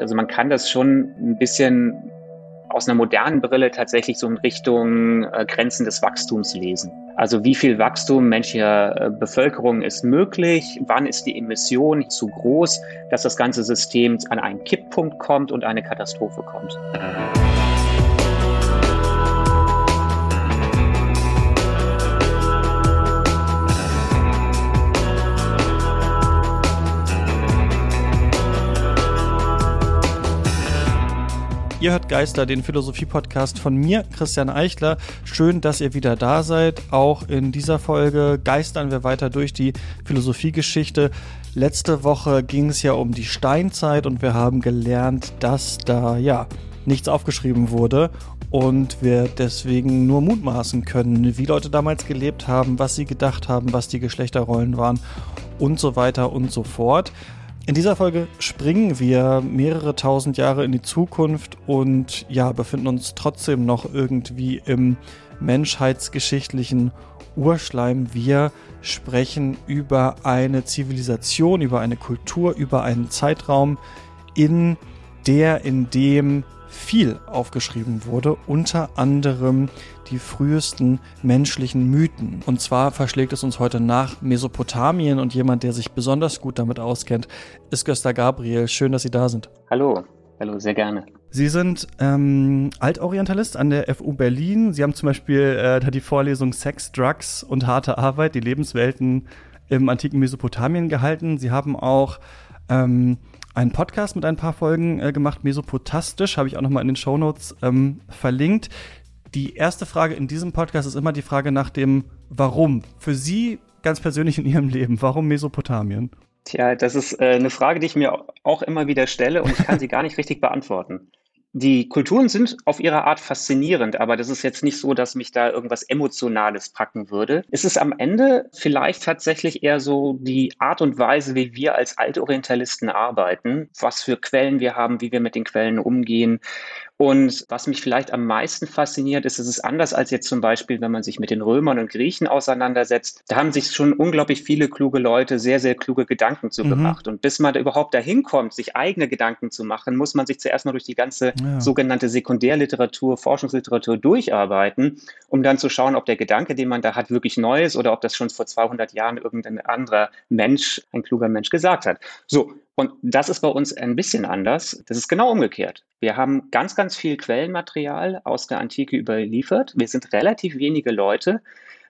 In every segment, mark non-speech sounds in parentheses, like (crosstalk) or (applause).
Also man kann das schon ein bisschen aus einer modernen Brille tatsächlich so in Richtung äh, Grenzen des Wachstums lesen. Also wie viel Wachstum menschlicher äh, Bevölkerung ist möglich? Wann ist die Emission zu groß, dass das ganze System an einen Kipppunkt kommt und eine Katastrophe kommt? Ihr hört Geister, den Philosophie-Podcast von mir, Christian Eichler. Schön, dass ihr wieder da seid. Auch in dieser Folge geistern wir weiter durch die Philosophiegeschichte. Letzte Woche ging es ja um die Steinzeit und wir haben gelernt, dass da ja nichts aufgeschrieben wurde und wir deswegen nur mutmaßen können, wie Leute damals gelebt haben, was sie gedacht haben, was die Geschlechterrollen waren und so weiter und so fort. In dieser Folge springen wir mehrere tausend Jahre in die Zukunft und ja, befinden uns trotzdem noch irgendwie im menschheitsgeschichtlichen Urschleim. Wir sprechen über eine Zivilisation, über eine Kultur, über einen Zeitraum, in der, in dem viel aufgeschrieben wurde, unter anderem die frühesten menschlichen Mythen. Und zwar verschlägt es uns heute nach Mesopotamien und jemand, der sich besonders gut damit auskennt, ist Gösta Gabriel. Schön, dass Sie da sind. Hallo, hallo, sehr gerne. Sie sind ähm, Altorientalist an der FU Berlin. Sie haben zum Beispiel äh, die Vorlesung Sex, Drugs und harte Arbeit, die Lebenswelten im antiken Mesopotamien gehalten. Sie haben auch ähm, einen Podcast mit ein paar Folgen äh, gemacht, Mesopotastisch, habe ich auch nochmal in den Shownotes ähm, verlinkt. Die erste Frage in diesem Podcast ist immer die Frage nach dem Warum. Für Sie ganz persönlich in Ihrem Leben, warum Mesopotamien? Tja, das ist äh, eine Frage, die ich mir auch immer wieder stelle und ich kann sie gar nicht richtig beantworten die Kulturen sind auf ihre Art faszinierend, aber das ist jetzt nicht so, dass mich da irgendwas Emotionales packen würde. Es ist am Ende vielleicht tatsächlich eher so die Art und Weise, wie wir als Altorientalisten arbeiten, was für Quellen wir haben, wie wir mit den Quellen umgehen und was mich vielleicht am meisten fasziniert, ist, es ist anders als jetzt zum Beispiel, wenn man sich mit den Römern und Griechen auseinandersetzt. Da haben sich schon unglaublich viele kluge Leute sehr, sehr kluge Gedanken zu mhm. gemacht. Und bis man da überhaupt dahin kommt, sich eigene Gedanken zu machen, muss man sich zuerst mal durch die ganze ja. sogenannte Sekundärliteratur, Forschungsliteratur durcharbeiten, um dann zu schauen, ob der Gedanke, den man da hat, wirklich neu ist oder ob das schon vor 200 Jahren irgendein anderer Mensch, ein kluger Mensch gesagt hat. So, und das ist bei uns ein bisschen anders. Das ist genau umgekehrt. Wir haben ganz, ganz viel Quellenmaterial aus der Antike überliefert. Wir sind relativ wenige Leute,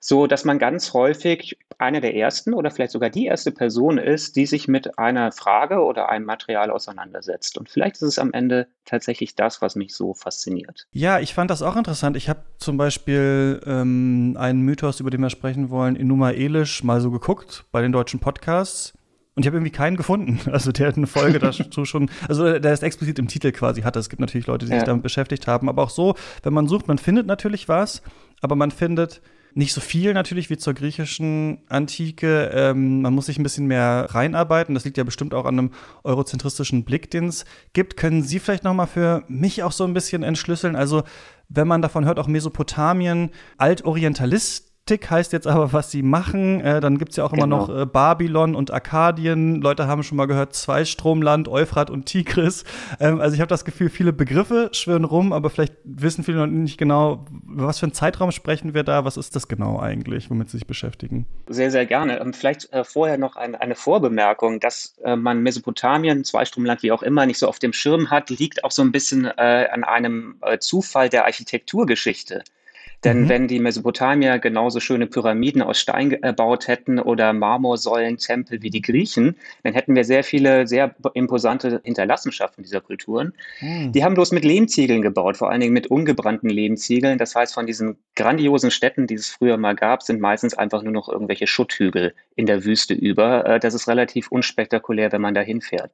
so dass man ganz häufig eine der ersten oder vielleicht sogar die erste Person ist, die sich mit einer Frage oder einem Material auseinandersetzt. Und vielleicht ist es am Ende tatsächlich das, was mich so fasziniert. Ja, ich fand das auch interessant. Ich habe zum Beispiel ähm, einen Mythos, über den wir sprechen wollen, Inuma Elish mal so geguckt bei den deutschen Podcasts. Und ich habe irgendwie keinen gefunden. (laughs) Also der hat eine Folge dazu schon, also der ist explizit im Titel quasi hat. Es gibt natürlich Leute, die sich damit beschäftigt haben. Aber auch so, wenn man sucht, man findet natürlich was, aber man findet nicht so viel natürlich wie zur griechischen Antike. Ähm, man muss sich ein bisschen mehr reinarbeiten. Das liegt ja bestimmt auch an einem eurozentristischen Blick, den es gibt. Können Sie vielleicht noch mal für mich auch so ein bisschen entschlüsseln? Also wenn man davon hört, auch Mesopotamien, Altorientalist Tick heißt jetzt aber, was sie machen. Äh, dann gibt es ja auch immer genau. noch äh, Babylon und Arkadien. Leute haben schon mal gehört, Zweistromland, Euphrat und Tigris. Ähm, also ich habe das Gefühl, viele Begriffe schwirren rum, aber vielleicht wissen viele noch nicht genau, was für einen Zeitraum sprechen wir da. Was ist das genau eigentlich, womit sie sich beschäftigen? Sehr, sehr gerne. Ähm, vielleicht äh, vorher noch ein, eine Vorbemerkung, dass äh, man Mesopotamien, Zweistromland, wie auch immer, nicht so auf dem Schirm hat, liegt auch so ein bisschen äh, an einem äh, Zufall der Architekturgeschichte. Denn mhm. wenn die Mesopotamier genauso schöne Pyramiden aus Stein gebaut hätten oder Marmorsäulentempel wie die Griechen, dann hätten wir sehr viele sehr imposante Hinterlassenschaften dieser Kulturen. Mhm. Die haben bloß mit Lehmziegeln gebaut, vor allen Dingen mit ungebrannten Lehmziegeln. Das heißt, von diesen grandiosen Städten, die es früher mal gab, sind meistens einfach nur noch irgendwelche Schutthügel in der Wüste über. Äh, das ist relativ unspektakulär, wenn man da hinfährt.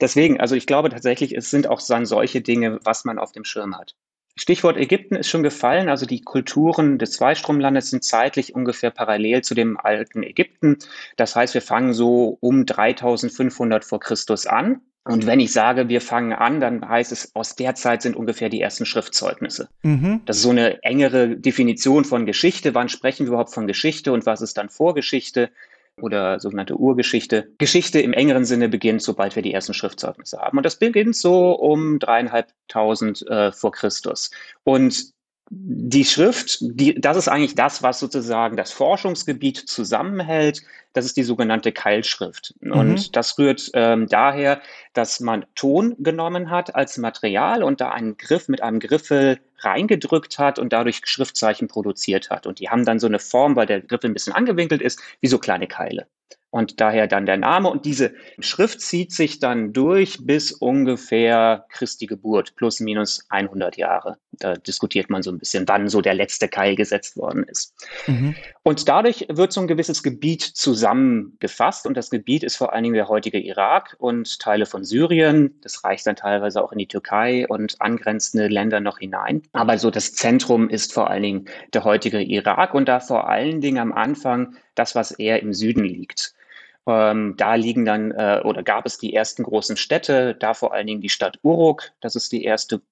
Deswegen, also ich glaube tatsächlich, es sind auch dann solche Dinge, was man auf dem Schirm hat. Stichwort Ägypten ist schon gefallen. Also die Kulturen des Zweistromlandes sind zeitlich ungefähr parallel zu dem alten Ägypten. Das heißt, wir fangen so um 3500 vor Christus an. Und wenn ich sage, wir fangen an, dann heißt es, aus der Zeit sind ungefähr die ersten Schriftzeugnisse. Mhm. Das ist so eine engere Definition von Geschichte. Wann sprechen wir überhaupt von Geschichte und was ist dann Vorgeschichte? Oder sogenannte Urgeschichte. Geschichte im engeren Sinne beginnt, sobald wir die ersten Schriftzeugnisse haben. Und das beginnt so um dreieinhalbtausend äh, vor Christus. Und die Schrift, die, das ist eigentlich das, was sozusagen das Forschungsgebiet zusammenhält. Das ist die sogenannte Keilschrift. Mhm. Und das rührt ähm, daher, dass man Ton genommen hat als Material und da einen Griff mit einem Griffel reingedrückt hat und dadurch Schriftzeichen produziert hat. Und die haben dann so eine Form, weil der Griffel ein bisschen angewinkelt ist, wie so kleine Keile und daher dann der Name. Und diese Schrift zieht sich dann durch bis ungefähr Christi Geburt, plus minus 100 Jahre. Da diskutiert man so ein bisschen, wann so der letzte Keil gesetzt worden ist. Mhm. Und dadurch wird so ein gewisses Gebiet zusammengefasst. Und das Gebiet ist vor allen Dingen der heutige Irak und Teile von Syrien. Das reicht dann teilweise auch in die Türkei und angrenzende Länder noch hinein. Aber so das Zentrum ist vor allen Dingen der heutige Irak und da vor allen Dingen am Anfang das, was eher im Süden liegt. Ähm, da liegen dann äh, oder gab es die ersten großen Städte, da vor allen Dingen die Stadt Uruk. Das ist die erste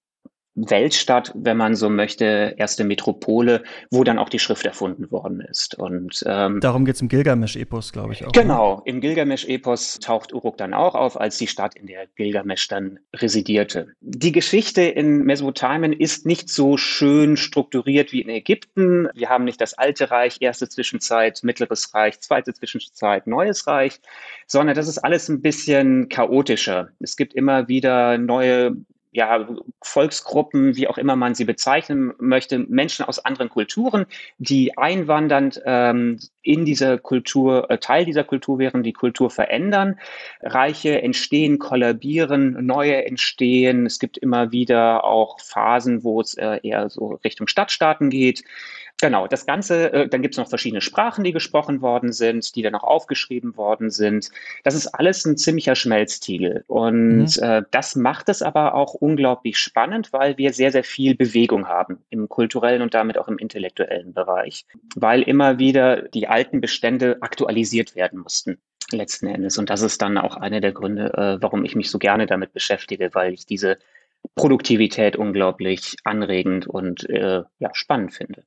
Weltstadt, wenn man so möchte, erste Metropole, wo dann auch die Schrift erfunden worden ist. Und ähm, darum geht's im Gilgamesch-Epos, glaube ich auch. Ne? Genau, ne? im Gilgamesch-Epos taucht Uruk dann auch auf, als die Stadt, in der Gilgamesch dann residierte. Die Geschichte in Mesopotamien ist nicht so schön strukturiert wie in Ägypten. Wir haben nicht das Alte Reich, erste Zwischenzeit, Mittleres Reich, zweite Zwischenzeit, Neues Reich, sondern das ist alles ein bisschen chaotischer. Es gibt immer wieder neue ja, Volksgruppen, wie auch immer man sie bezeichnen möchte, Menschen aus anderen Kulturen, die einwandernd ähm, in dieser Kultur, äh, Teil dieser Kultur wären, die Kultur verändern. Reiche entstehen, kollabieren, neue entstehen. Es gibt immer wieder auch Phasen, wo es äh, eher so Richtung Stadtstaaten geht. Genau, das Ganze, äh, dann gibt es noch verschiedene Sprachen, die gesprochen worden sind, die dann auch aufgeschrieben worden sind. Das ist alles ein ziemlicher Schmelztiegel. Und mhm. äh, das macht es aber auch unglaublich spannend, weil wir sehr, sehr viel Bewegung haben im kulturellen und damit auch im intellektuellen Bereich. Weil immer wieder die alten Bestände aktualisiert werden mussten letzten Endes. Und das ist dann auch einer der Gründe, äh, warum ich mich so gerne damit beschäftige, weil ich diese Produktivität unglaublich anregend und äh, ja, spannend finde.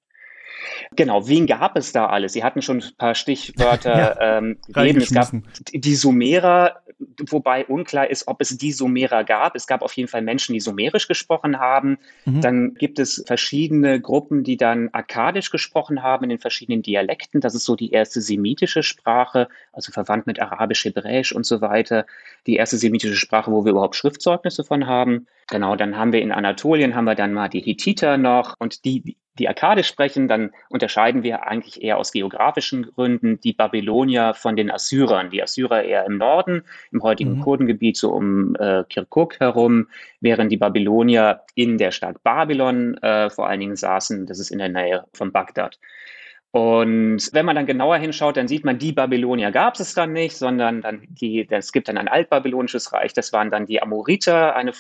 Genau, wen gab es da alles? Sie hatten schon ein paar (laughs) Stichwörter ja, ähm, gegeben. Es gab die Sumerer, wobei unklar ist, ob es die Sumerer gab. Es gab auf jeden Fall Menschen, die sumerisch gesprochen haben. Mhm. Dann gibt es verschiedene Gruppen, die dann akkadisch gesprochen haben in den verschiedenen Dialekten. Das ist so die erste semitische Sprache, also verwandt mit Arabisch, Hebräisch und so weiter. Die erste semitische Sprache, wo wir überhaupt Schriftzeugnisse von haben. Genau, dann haben wir in Anatolien haben wir dann mal die Hittiter noch und die, die Akkadisch sprechen, dann unterscheiden wir eigentlich eher aus geografischen Gründen die Babylonier von den Assyrern. Die Assyrer eher im Norden, im heutigen mhm. Kurdengebiet, so um äh, Kirkuk herum, während die Babylonier in der Stadt Babylon äh, vor allen Dingen saßen. Das ist in der Nähe von Bagdad. Und wenn man dann genauer hinschaut, dann sieht man, die Babylonier gab es dann nicht, sondern dann die, es gibt dann ein altbabylonisches Reich, das waren dann die Amoriter, eine,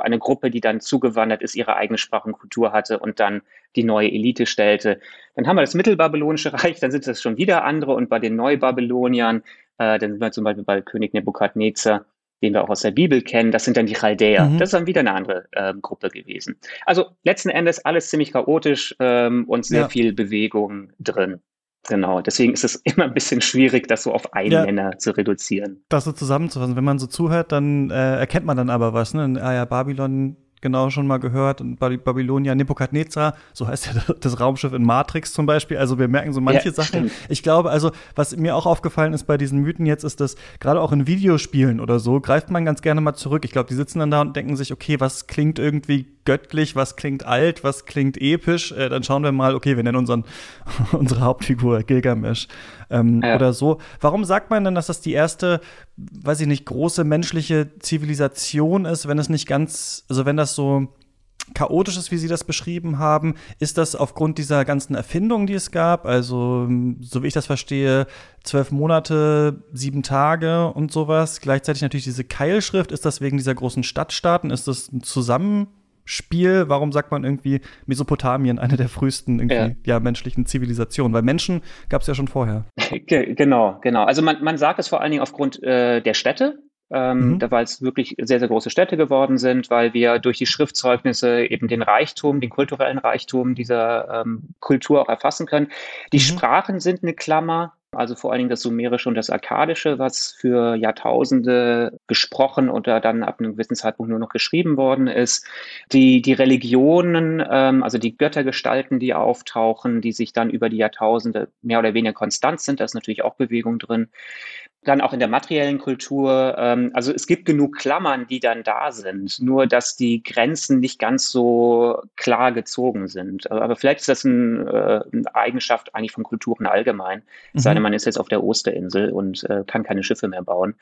eine Gruppe, die dann zugewandert ist, ihre eigene Sprache und Kultur hatte und dann die neue Elite stellte. Dann haben wir das mittelbabylonische (laughs) Reich, dann sind das schon wieder andere. Und bei den Neubabyloniern, äh, dann sind wir zum Beispiel bei König Nebukadnezar, den wir auch aus der Bibel kennen, das sind dann die Chaldäer. Mhm. Das ist dann wieder eine andere äh, Gruppe gewesen. Also letzten Endes alles ziemlich chaotisch ähm, und sehr ja. viel Bewegung drin. Genau, deswegen ist es (laughs) immer ein bisschen schwierig, das so auf einen ja. Nenner zu reduzieren. Das so zusammenzufassen. Wenn man so zuhört, dann äh, erkennt man dann aber was. Ne? Ah ja, Babylon genau schon mal gehört. Und Babylonia, Nebukadnezar, so heißt ja (laughs) das Raumschiff in Matrix zum Beispiel. Also wir merken so manche ja, Sachen. Stimmt. Ich glaube, also was mir auch aufgefallen ist bei diesen Mythen jetzt, ist, dass gerade auch in Videospielen oder so greift man ganz gerne mal zurück. Ich glaube, die sitzen dann da und denken sich, okay, was klingt irgendwie göttlich, was klingt alt, was klingt episch. Äh, dann schauen wir mal, okay, wir nennen unseren, (laughs) unsere Hauptfigur Gilgamesh ähm, ja. oder so. Warum sagt man denn, dass das die erste, weiß ich nicht, große menschliche Zivilisation ist, wenn es nicht ganz, also wenn das so chaotisch ist, wie Sie das beschrieben haben, ist das aufgrund dieser ganzen Erfindungen, die es gab, also so wie ich das verstehe, zwölf Monate, sieben Tage und sowas. Gleichzeitig natürlich diese Keilschrift, ist das wegen dieser großen Stadtstaaten, ist das ein Zusammen Spiel, warum sagt man irgendwie Mesopotamien, eine der frühesten ja. ja menschlichen Zivilisationen? Weil Menschen gab es ja schon vorher. (laughs) Genau, genau. Also man, man sagt es vor allen Dingen aufgrund äh, der Städte, ähm, mhm. da weil es wirklich sehr, sehr große Städte geworden sind, weil wir durch die Schriftzeugnisse eben den Reichtum, den kulturellen Reichtum dieser ähm, Kultur auch erfassen können. Die mhm. Sprachen sind eine Klammer, also vor allen Dingen das Sumerische und das Akkadische, was für Jahrtausende gesprochen oder dann ab einem gewissen Zeitpunkt nur noch geschrieben worden ist. Die, die Religionen, ähm, also die Göttergestalten, die auftauchen, die sich dann über die Jahrtausende mehr oder weniger konstant sind, da ist natürlich auch Bewegung drin dann auch in der materiellen Kultur. Ähm, also es gibt genug Klammern, die dann da sind, nur dass die Grenzen nicht ganz so klar gezogen sind. Aber vielleicht ist das ein, äh, eine Eigenschaft eigentlich von Kulturen allgemein. Mhm. Sei denn, man ist jetzt auf der Osterinsel und äh, kann keine Schiffe mehr bauen.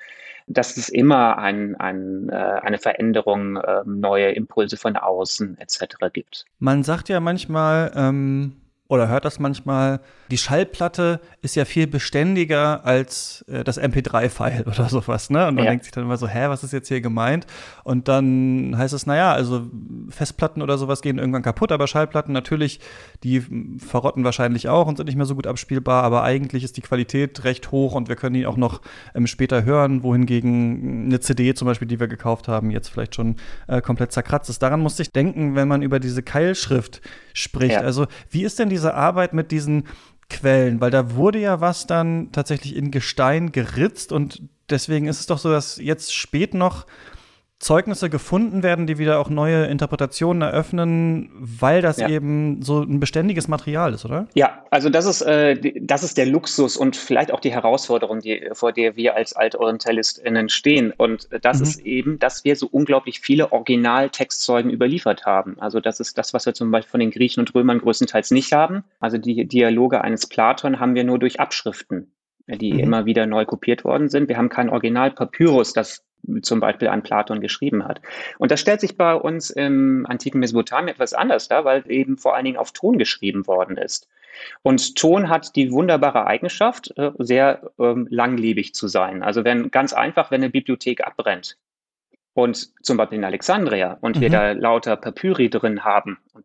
Dass es immer ein, ein, äh, eine Veränderung, äh, neue Impulse von außen etc. gibt. Man sagt ja manchmal, ähm oder hört das manchmal, die Schallplatte ist ja viel beständiger als äh, das MP3-File (laughs) oder sowas, ne? Und man ja. denkt sich dann immer so, hä, was ist jetzt hier gemeint? Und dann heißt es, naja, also Festplatten oder sowas gehen irgendwann kaputt, aber Schallplatten natürlich, die verrotten wahrscheinlich auch und sind nicht mehr so gut abspielbar, aber eigentlich ist die Qualität recht hoch und wir können die auch noch ähm, später hören, wohingegen eine CD zum Beispiel, die wir gekauft haben, jetzt vielleicht schon äh, komplett zerkratzt ist. Daran musste ich denken, wenn man über diese Keilschrift spricht. Ja. Also, wie ist denn diese Arbeit mit diesen Quellen? Weil da wurde ja was dann tatsächlich in Gestein geritzt und deswegen ist es doch so, dass jetzt spät noch Zeugnisse gefunden werden, die wieder auch neue Interpretationen eröffnen, weil das ja. eben so ein beständiges Material ist, oder? Ja, also das ist, äh, das ist der Luxus und vielleicht auch die Herausforderung, die, vor der wir als AltorientalistInnen stehen. Und das mhm. ist eben, dass wir so unglaublich viele Originaltextzeugen überliefert haben. Also das ist das, was wir zum Beispiel von den Griechen und Römern größtenteils nicht haben. Also die Dialoge eines Platon haben wir nur durch Abschriften die mhm. immer wieder neu kopiert worden sind. Wir haben kein Original Papyrus, das zum Beispiel an Platon geschrieben hat. Und das stellt sich bei uns im antiken Mesopotamien etwas anders dar, weil eben vor allen Dingen auf Ton geschrieben worden ist. Und Ton hat die wunderbare Eigenschaft, äh, sehr ähm, langlebig zu sein. Also wenn ganz einfach, wenn eine Bibliothek abbrennt und zum Beispiel in Alexandria und mhm. wir da lauter Papyri drin haben und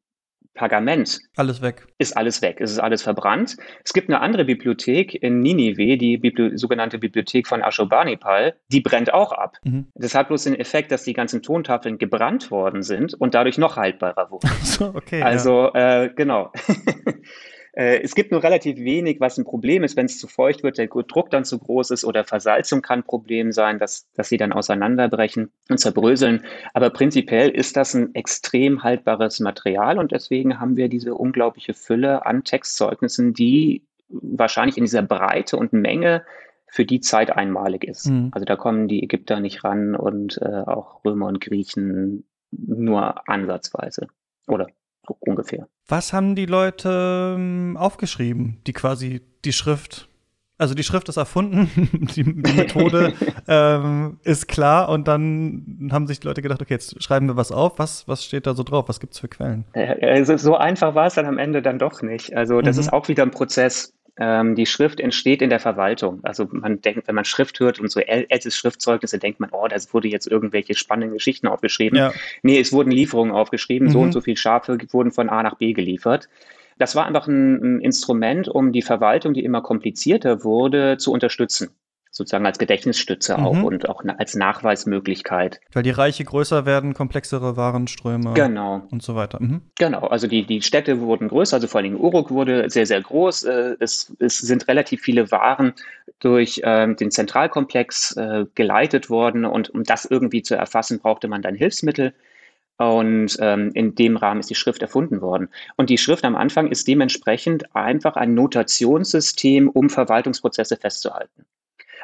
Pergament. Alles weg. Ist alles weg. Es ist alles verbrannt. Es gibt eine andere Bibliothek in Ninive, die Bibli sogenannte Bibliothek von Ashurbanipal. Die brennt auch ab. Mhm. Das hat bloß den Effekt, dass die ganzen Tontafeln gebrannt worden sind und dadurch noch haltbarer wurden. (laughs) so, okay. Also, ja. äh, genau. (laughs) Äh, es gibt nur relativ wenig, was ein Problem ist, wenn es zu feucht wird, der Druck dann zu groß ist oder Versalzung kann ein Problem sein, dass, dass sie dann auseinanderbrechen und zerbröseln. Aber prinzipiell ist das ein extrem haltbares Material und deswegen haben wir diese unglaubliche Fülle an Textzeugnissen, die wahrscheinlich in dieser Breite und Menge für die Zeit einmalig ist. Mhm. Also da kommen die Ägypter nicht ran und äh, auch Römer und Griechen nur ansatzweise oder ungefähr. Was haben die Leute ähm, aufgeschrieben, die quasi die Schrift also die Schrift ist erfunden, (laughs) die, die Methode (laughs) ähm, ist klar und dann haben sich die Leute gedacht, okay, jetzt schreiben wir was auf. Was, was steht da so drauf? Was gibt es für Quellen? Also so einfach war es dann am Ende dann doch nicht. Also das mhm. ist auch wieder ein Prozess. Ähm, die Schrift entsteht in der Verwaltung. Also man denkt, wenn man Schrift hört und so ältes Schriftzeugnisse, denkt man, oh, das wurde jetzt irgendwelche spannenden Geschichten aufgeschrieben. Ja. Nee, es wurden Lieferungen aufgeschrieben, mhm. so und so viel Schafe wurden von A nach B geliefert. Das war einfach ein, ein Instrument, um die Verwaltung, die immer komplizierter wurde, zu unterstützen sozusagen als Gedächtnisstütze mhm. auch und auch als Nachweismöglichkeit. Weil die Reiche größer werden, komplexere Warenströme genau. und so weiter. Mhm. Genau, also die, die Städte wurden größer, also vor allen Dingen Uruk wurde sehr, sehr groß. Äh, es, es sind relativ viele Waren durch ähm, den Zentralkomplex äh, geleitet worden und um das irgendwie zu erfassen, brauchte man dann Hilfsmittel. Und ähm, in dem Rahmen ist die Schrift erfunden worden. Und die Schrift am Anfang ist dementsprechend einfach ein Notationssystem, um Verwaltungsprozesse festzuhalten.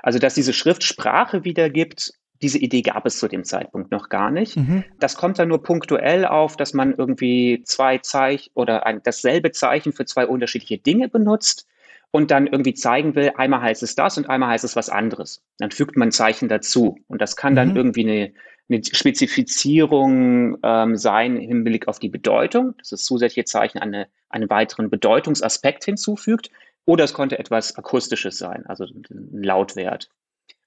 Also, dass diese Schrift Sprache wiedergibt, diese Idee gab es zu dem Zeitpunkt noch gar nicht. Mhm. Das kommt dann nur punktuell auf, dass man irgendwie zwei Zeichen oder ein, dasselbe Zeichen für zwei unterschiedliche Dinge benutzt und dann irgendwie zeigen will, einmal heißt es das und einmal heißt es was anderes. Dann fügt man Zeichen dazu. Und das kann dann mhm. irgendwie eine, eine Spezifizierung ähm, sein im Hinblick auf die Bedeutung, dass das zusätzliche Zeichen eine, einen weiteren Bedeutungsaspekt hinzufügt. Oder es konnte etwas Akustisches sein, also ein Lautwert.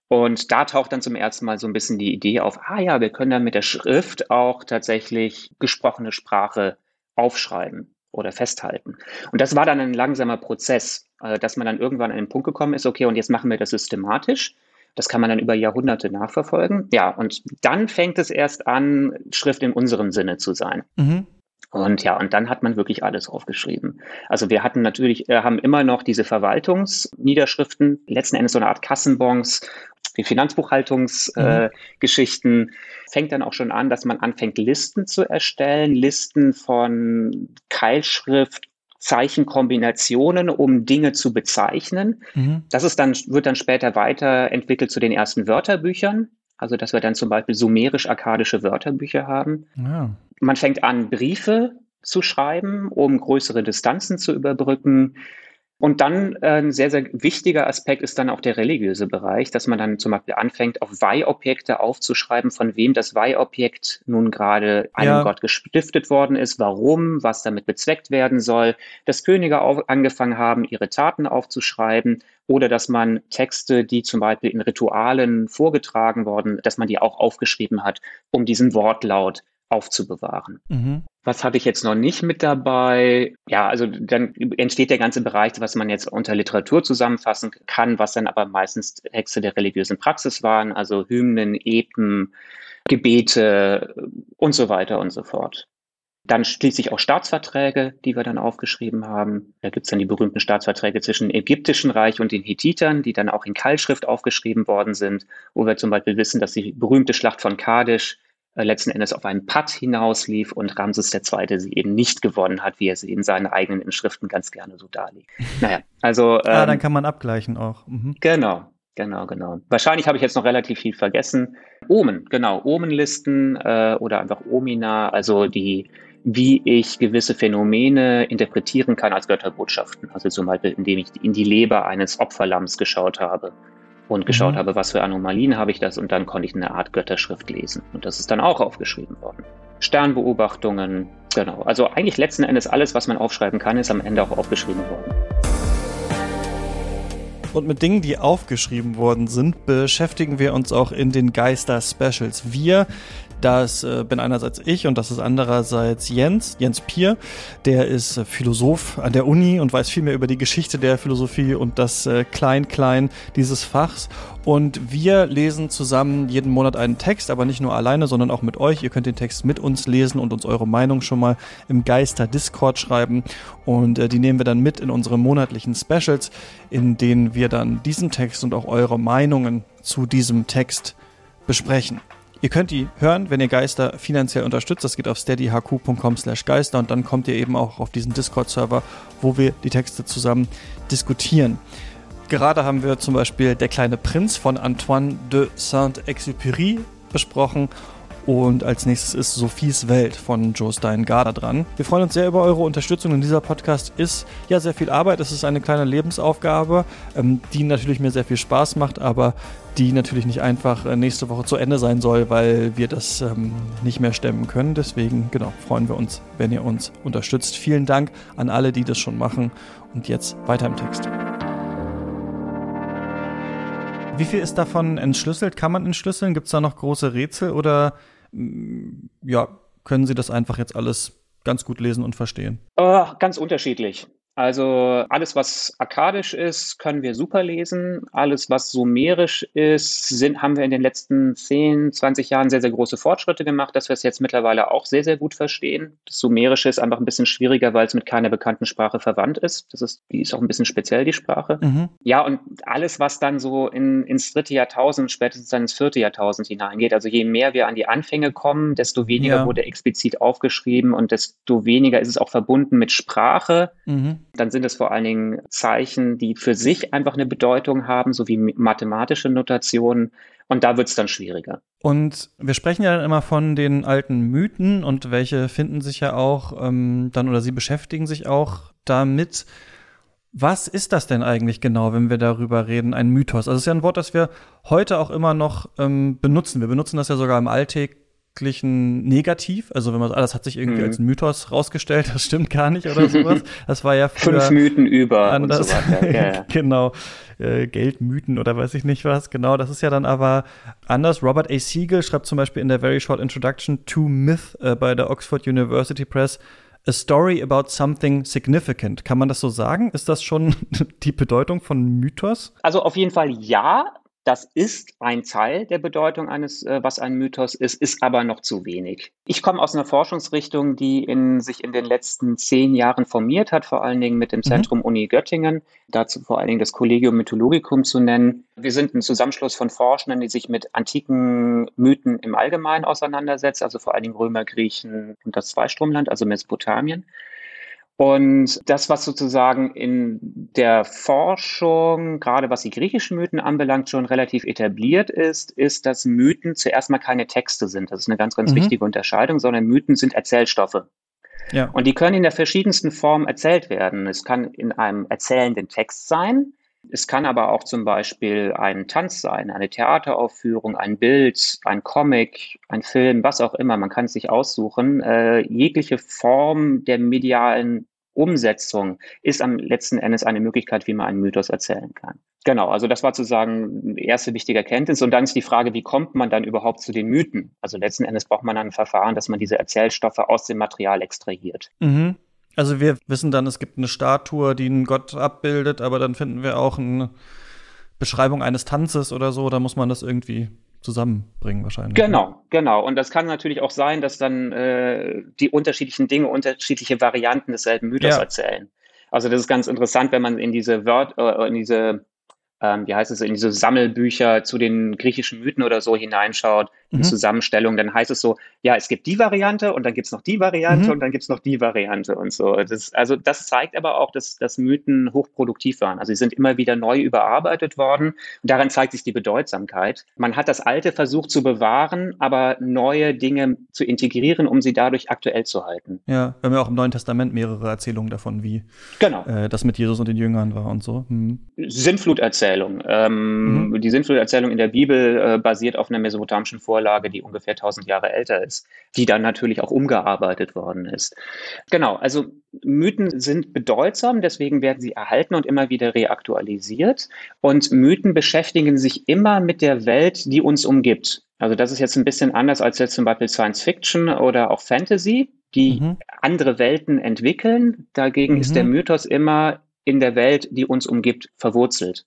Und da taucht dann zum ersten Mal so ein bisschen die Idee auf, ah ja, wir können dann mit der Schrift auch tatsächlich gesprochene Sprache aufschreiben oder festhalten. Und das war dann ein langsamer Prozess, äh, dass man dann irgendwann an den Punkt gekommen ist, okay, und jetzt machen wir das systematisch. Das kann man dann über Jahrhunderte nachverfolgen. Ja, und dann fängt es erst an, Schrift in unserem Sinne zu sein. Mhm. Und ja, und dann hat man wirklich alles aufgeschrieben. Also wir hatten natürlich, äh, haben immer noch diese Verwaltungsniederschriften, letzten Endes so eine Art Kassenbons, die Finanzbuchhaltungsgeschichten. Mhm. Äh, fängt dann auch schon an, dass man anfängt, Listen zu erstellen, Listen von Keilschrift, Zeichenkombinationen, um Dinge zu bezeichnen. Mhm. Das ist dann, wird dann später weiterentwickelt zu den ersten Wörterbüchern. Also, dass wir dann zum Beispiel sumerisch-akkadische Wörterbücher haben. Ja. Man fängt an, Briefe zu schreiben, um größere Distanzen zu überbrücken. Und dann äh, ein sehr, sehr wichtiger Aspekt ist dann auch der religiöse Bereich, dass man dann zum Beispiel anfängt, auf Weihobjekte aufzuschreiben, von wem das Weihobjekt nun gerade einem ja. Gott gestiftet worden ist, warum, was damit bezweckt werden soll, dass Könige auf, angefangen haben, ihre Taten aufzuschreiben oder dass man Texte, die zum Beispiel in Ritualen vorgetragen worden, dass man die auch aufgeschrieben hat, um diesen Wortlaut aufzubewahren. Mhm. Was hatte ich jetzt noch nicht mit dabei? Ja, also dann entsteht der ganze Bereich, was man jetzt unter Literatur zusammenfassen kann, was dann aber meistens Texte der religiösen Praxis waren, also Hymnen, Epen, Gebete und so weiter und so fort. Dann schließlich auch Staatsverträge, die wir dann aufgeschrieben haben. Da gibt's dann die berühmten Staatsverträge zwischen dem Ägyptischen Reich und den Hethitern, die dann auch in Keilschrift aufgeschrieben worden sind, wo wir zum Beispiel wissen, dass die berühmte Schlacht von Kadesh äh, letzten Endes auf einen Putt hinauslief und Ramses II. sie eben nicht gewonnen hat, wie er sie in seinen eigenen Inschriften ganz gerne so darlegt. Naja, also. Ähm, ah, dann ähm, kann man abgleichen auch. Mhm. Genau. Genau, genau. Wahrscheinlich habe ich jetzt noch relativ viel vergessen. Omen, genau, Omenlisten äh, oder einfach Omina, also die, wie ich gewisse Phänomene interpretieren kann als Götterbotschaften. Also zum Beispiel, indem ich in die Leber eines Opferlamms geschaut habe und geschaut mhm. habe, was für Anomalien habe ich das und dann konnte ich eine Art Götterschrift lesen. Und das ist dann auch aufgeschrieben worden. Sternbeobachtungen, genau. Also eigentlich letzten Endes alles, was man aufschreiben kann, ist am Ende auch aufgeschrieben worden. Und mit Dingen, die aufgeschrieben worden sind, beschäftigen wir uns auch in den Geister-Specials. Wir das äh, bin einerseits ich und das ist andererseits Jens, Jens Pier. Der ist äh, Philosoph an der Uni und weiß viel mehr über die Geschichte der Philosophie und das äh, Klein-Klein dieses Fachs. Und wir lesen zusammen jeden Monat einen Text, aber nicht nur alleine, sondern auch mit euch. Ihr könnt den Text mit uns lesen und uns eure Meinung schon mal im Geister Discord schreiben. Und äh, die nehmen wir dann mit in unsere monatlichen Specials, in denen wir dann diesen Text und auch eure Meinungen zu diesem Text besprechen. Ihr könnt die hören, wenn ihr Geister finanziell unterstützt. Das geht auf steadyhq.com slash Geister und dann kommt ihr eben auch auf diesen Discord-Server, wo wir die Texte zusammen diskutieren. Gerade haben wir zum Beispiel Der kleine Prinz von Antoine de Saint-Exupéry besprochen und als nächstes ist Sophies Welt von Joe Stein Garder dran. Wir freuen uns sehr über eure Unterstützung. Und dieser Podcast ist ja sehr viel Arbeit. Es ist eine kleine Lebensaufgabe, ähm, die natürlich mir sehr viel Spaß macht, aber die natürlich nicht einfach äh, nächste Woche zu Ende sein soll, weil wir das ähm, nicht mehr stemmen können. Deswegen, genau, freuen wir uns, wenn ihr uns unterstützt. Vielen Dank an alle, die das schon machen. Und jetzt weiter im Text. Wie viel ist davon entschlüsselt? Kann man entschlüsseln? Gibt es da noch große Rätsel oder ja, können Sie das einfach jetzt alles ganz gut lesen und verstehen? Oh, ganz unterschiedlich. Also alles, was akkadisch ist, können wir super lesen. Alles, was sumerisch ist, sind, haben wir in den letzten 10, 20 Jahren sehr, sehr große Fortschritte gemacht, dass wir es jetzt mittlerweile auch sehr, sehr gut verstehen. Das Sumerische ist einfach ein bisschen schwieriger, weil es mit keiner bekannten Sprache verwandt ist. Das ist, die ist auch ein bisschen speziell, die Sprache. Mhm. Ja, und alles, was dann so in, ins dritte Jahrtausend, spätestens dann ins vierte Jahrtausend hineingeht. Also je mehr wir an die Anfänge kommen, desto weniger ja. wurde explizit aufgeschrieben und desto weniger ist es auch verbunden mit Sprache. Mhm dann sind es vor allen Dingen Zeichen, die für sich einfach eine Bedeutung haben, sowie mathematische Notationen. Und da wird es dann schwieriger. Und wir sprechen ja dann immer von den alten Mythen und welche finden sich ja auch ähm, dann oder sie beschäftigen sich auch damit. Was ist das denn eigentlich genau, wenn wir darüber reden, ein Mythos? Also es ist ja ein Wort, das wir heute auch immer noch ähm, benutzen. Wir benutzen das ja sogar im Alltag wirklichen negativ. Also wenn man so, ah, das hat sich irgendwie mhm. als Mythos rausgestellt, das stimmt gar nicht oder sowas. Das war ja früher fünf Mythen über anders. und so weiter. Ja, ja. (laughs) genau. Äh, Geldmythen oder weiß ich nicht was. Genau, das ist ja dann aber anders. Robert A. Siegel schreibt zum Beispiel in der Very Short Introduction to Myth äh, bei der Oxford University Press A story about something significant. Kann man das so sagen? Ist das schon (laughs) die Bedeutung von Mythos? Also auf jeden Fall ja. Das ist ein Teil der Bedeutung eines, äh, was ein Mythos ist, ist aber noch zu wenig. Ich komme aus einer Forschungsrichtung, die in, sich in den letzten zehn Jahren formiert hat, vor allen Dingen mit dem mhm. Zentrum mhm. Uni Göttingen, dazu vor allen Dingen das Collegium Mythologicum zu nennen. Wir sind ein Zusammenschluss von Forschenden, die sich mit antiken Mythen im Allgemeinen auseinandersetzen, also vor allen Dingen Römer, Griechen und das Zweistromland, also Mesopotamien. Und das, was sozusagen in der Forschung, gerade was die griechischen Mythen anbelangt, schon relativ etabliert ist, ist, dass Mythen zuerst mal keine Texte sind. Das ist eine ganz, ganz mhm. wichtige Unterscheidung, sondern Mythen sind Erzählstoffe. Ja. Und die können in der verschiedensten Form erzählt werden. Es kann in einem erzählenden Text sein. Es kann aber auch zum Beispiel ein Tanz sein, eine Theateraufführung, ein Bild, ein Comic, ein Film, was auch immer. Man kann es sich aussuchen. Äh, jegliche Form der medialen Umsetzung ist am letzten Endes eine Möglichkeit, wie man einen Mythos erzählen kann. Genau, also das war sozusagen erste wichtige Erkenntnis. Und dann ist die Frage, wie kommt man dann überhaupt zu den Mythen? Also letzten Endes braucht man ein Verfahren, dass man diese Erzählstoffe aus dem Material extrahiert. Mhm. Also wir wissen dann, es gibt eine Statue, die einen Gott abbildet, aber dann finden wir auch eine Beschreibung eines Tanzes oder so. Da muss man das irgendwie zusammenbringen wahrscheinlich. Genau, genau. Und das kann natürlich auch sein, dass dann äh, die unterschiedlichen Dinge unterschiedliche Varianten desselben Mythos ja. erzählen. Also das ist ganz interessant, wenn man in diese Wörter, äh, in diese ähm, wie heißt es, in diese Sammelbücher zu den griechischen Mythen oder so hineinschaut, mhm. Zusammenstellung, dann heißt es so, ja, es gibt die Variante und dann gibt es noch die Variante mhm. und dann gibt es noch die Variante und so. Das, also das zeigt aber auch, dass, dass Mythen hochproduktiv waren. Also sie sind immer wieder neu überarbeitet worden und daran zeigt sich die Bedeutsamkeit. Man hat das Alte versucht zu bewahren, aber neue Dinge zu integrieren, um sie dadurch aktuell zu halten. Ja, wir haben ja auch im Neuen Testament mehrere Erzählungen davon, wie genau. äh, das mit Jesus und den Jüngern war und so. Mhm. Sintfluterzählung. Ähm, mhm. Die Sintfluterzählung in der Bibel äh, basiert auf einer mesopotamischen Vorlage Vorlage, die ungefähr 1000 Jahre älter ist, die dann natürlich auch umgearbeitet worden ist. Genau, also Mythen sind bedeutsam, deswegen werden sie erhalten und immer wieder reaktualisiert. Und Mythen beschäftigen sich immer mit der Welt, die uns umgibt. Also das ist jetzt ein bisschen anders als jetzt zum Beispiel Science Fiction oder auch Fantasy, die mhm. andere Welten entwickeln. Dagegen mhm. ist der Mythos immer in der Welt, die uns umgibt, verwurzelt.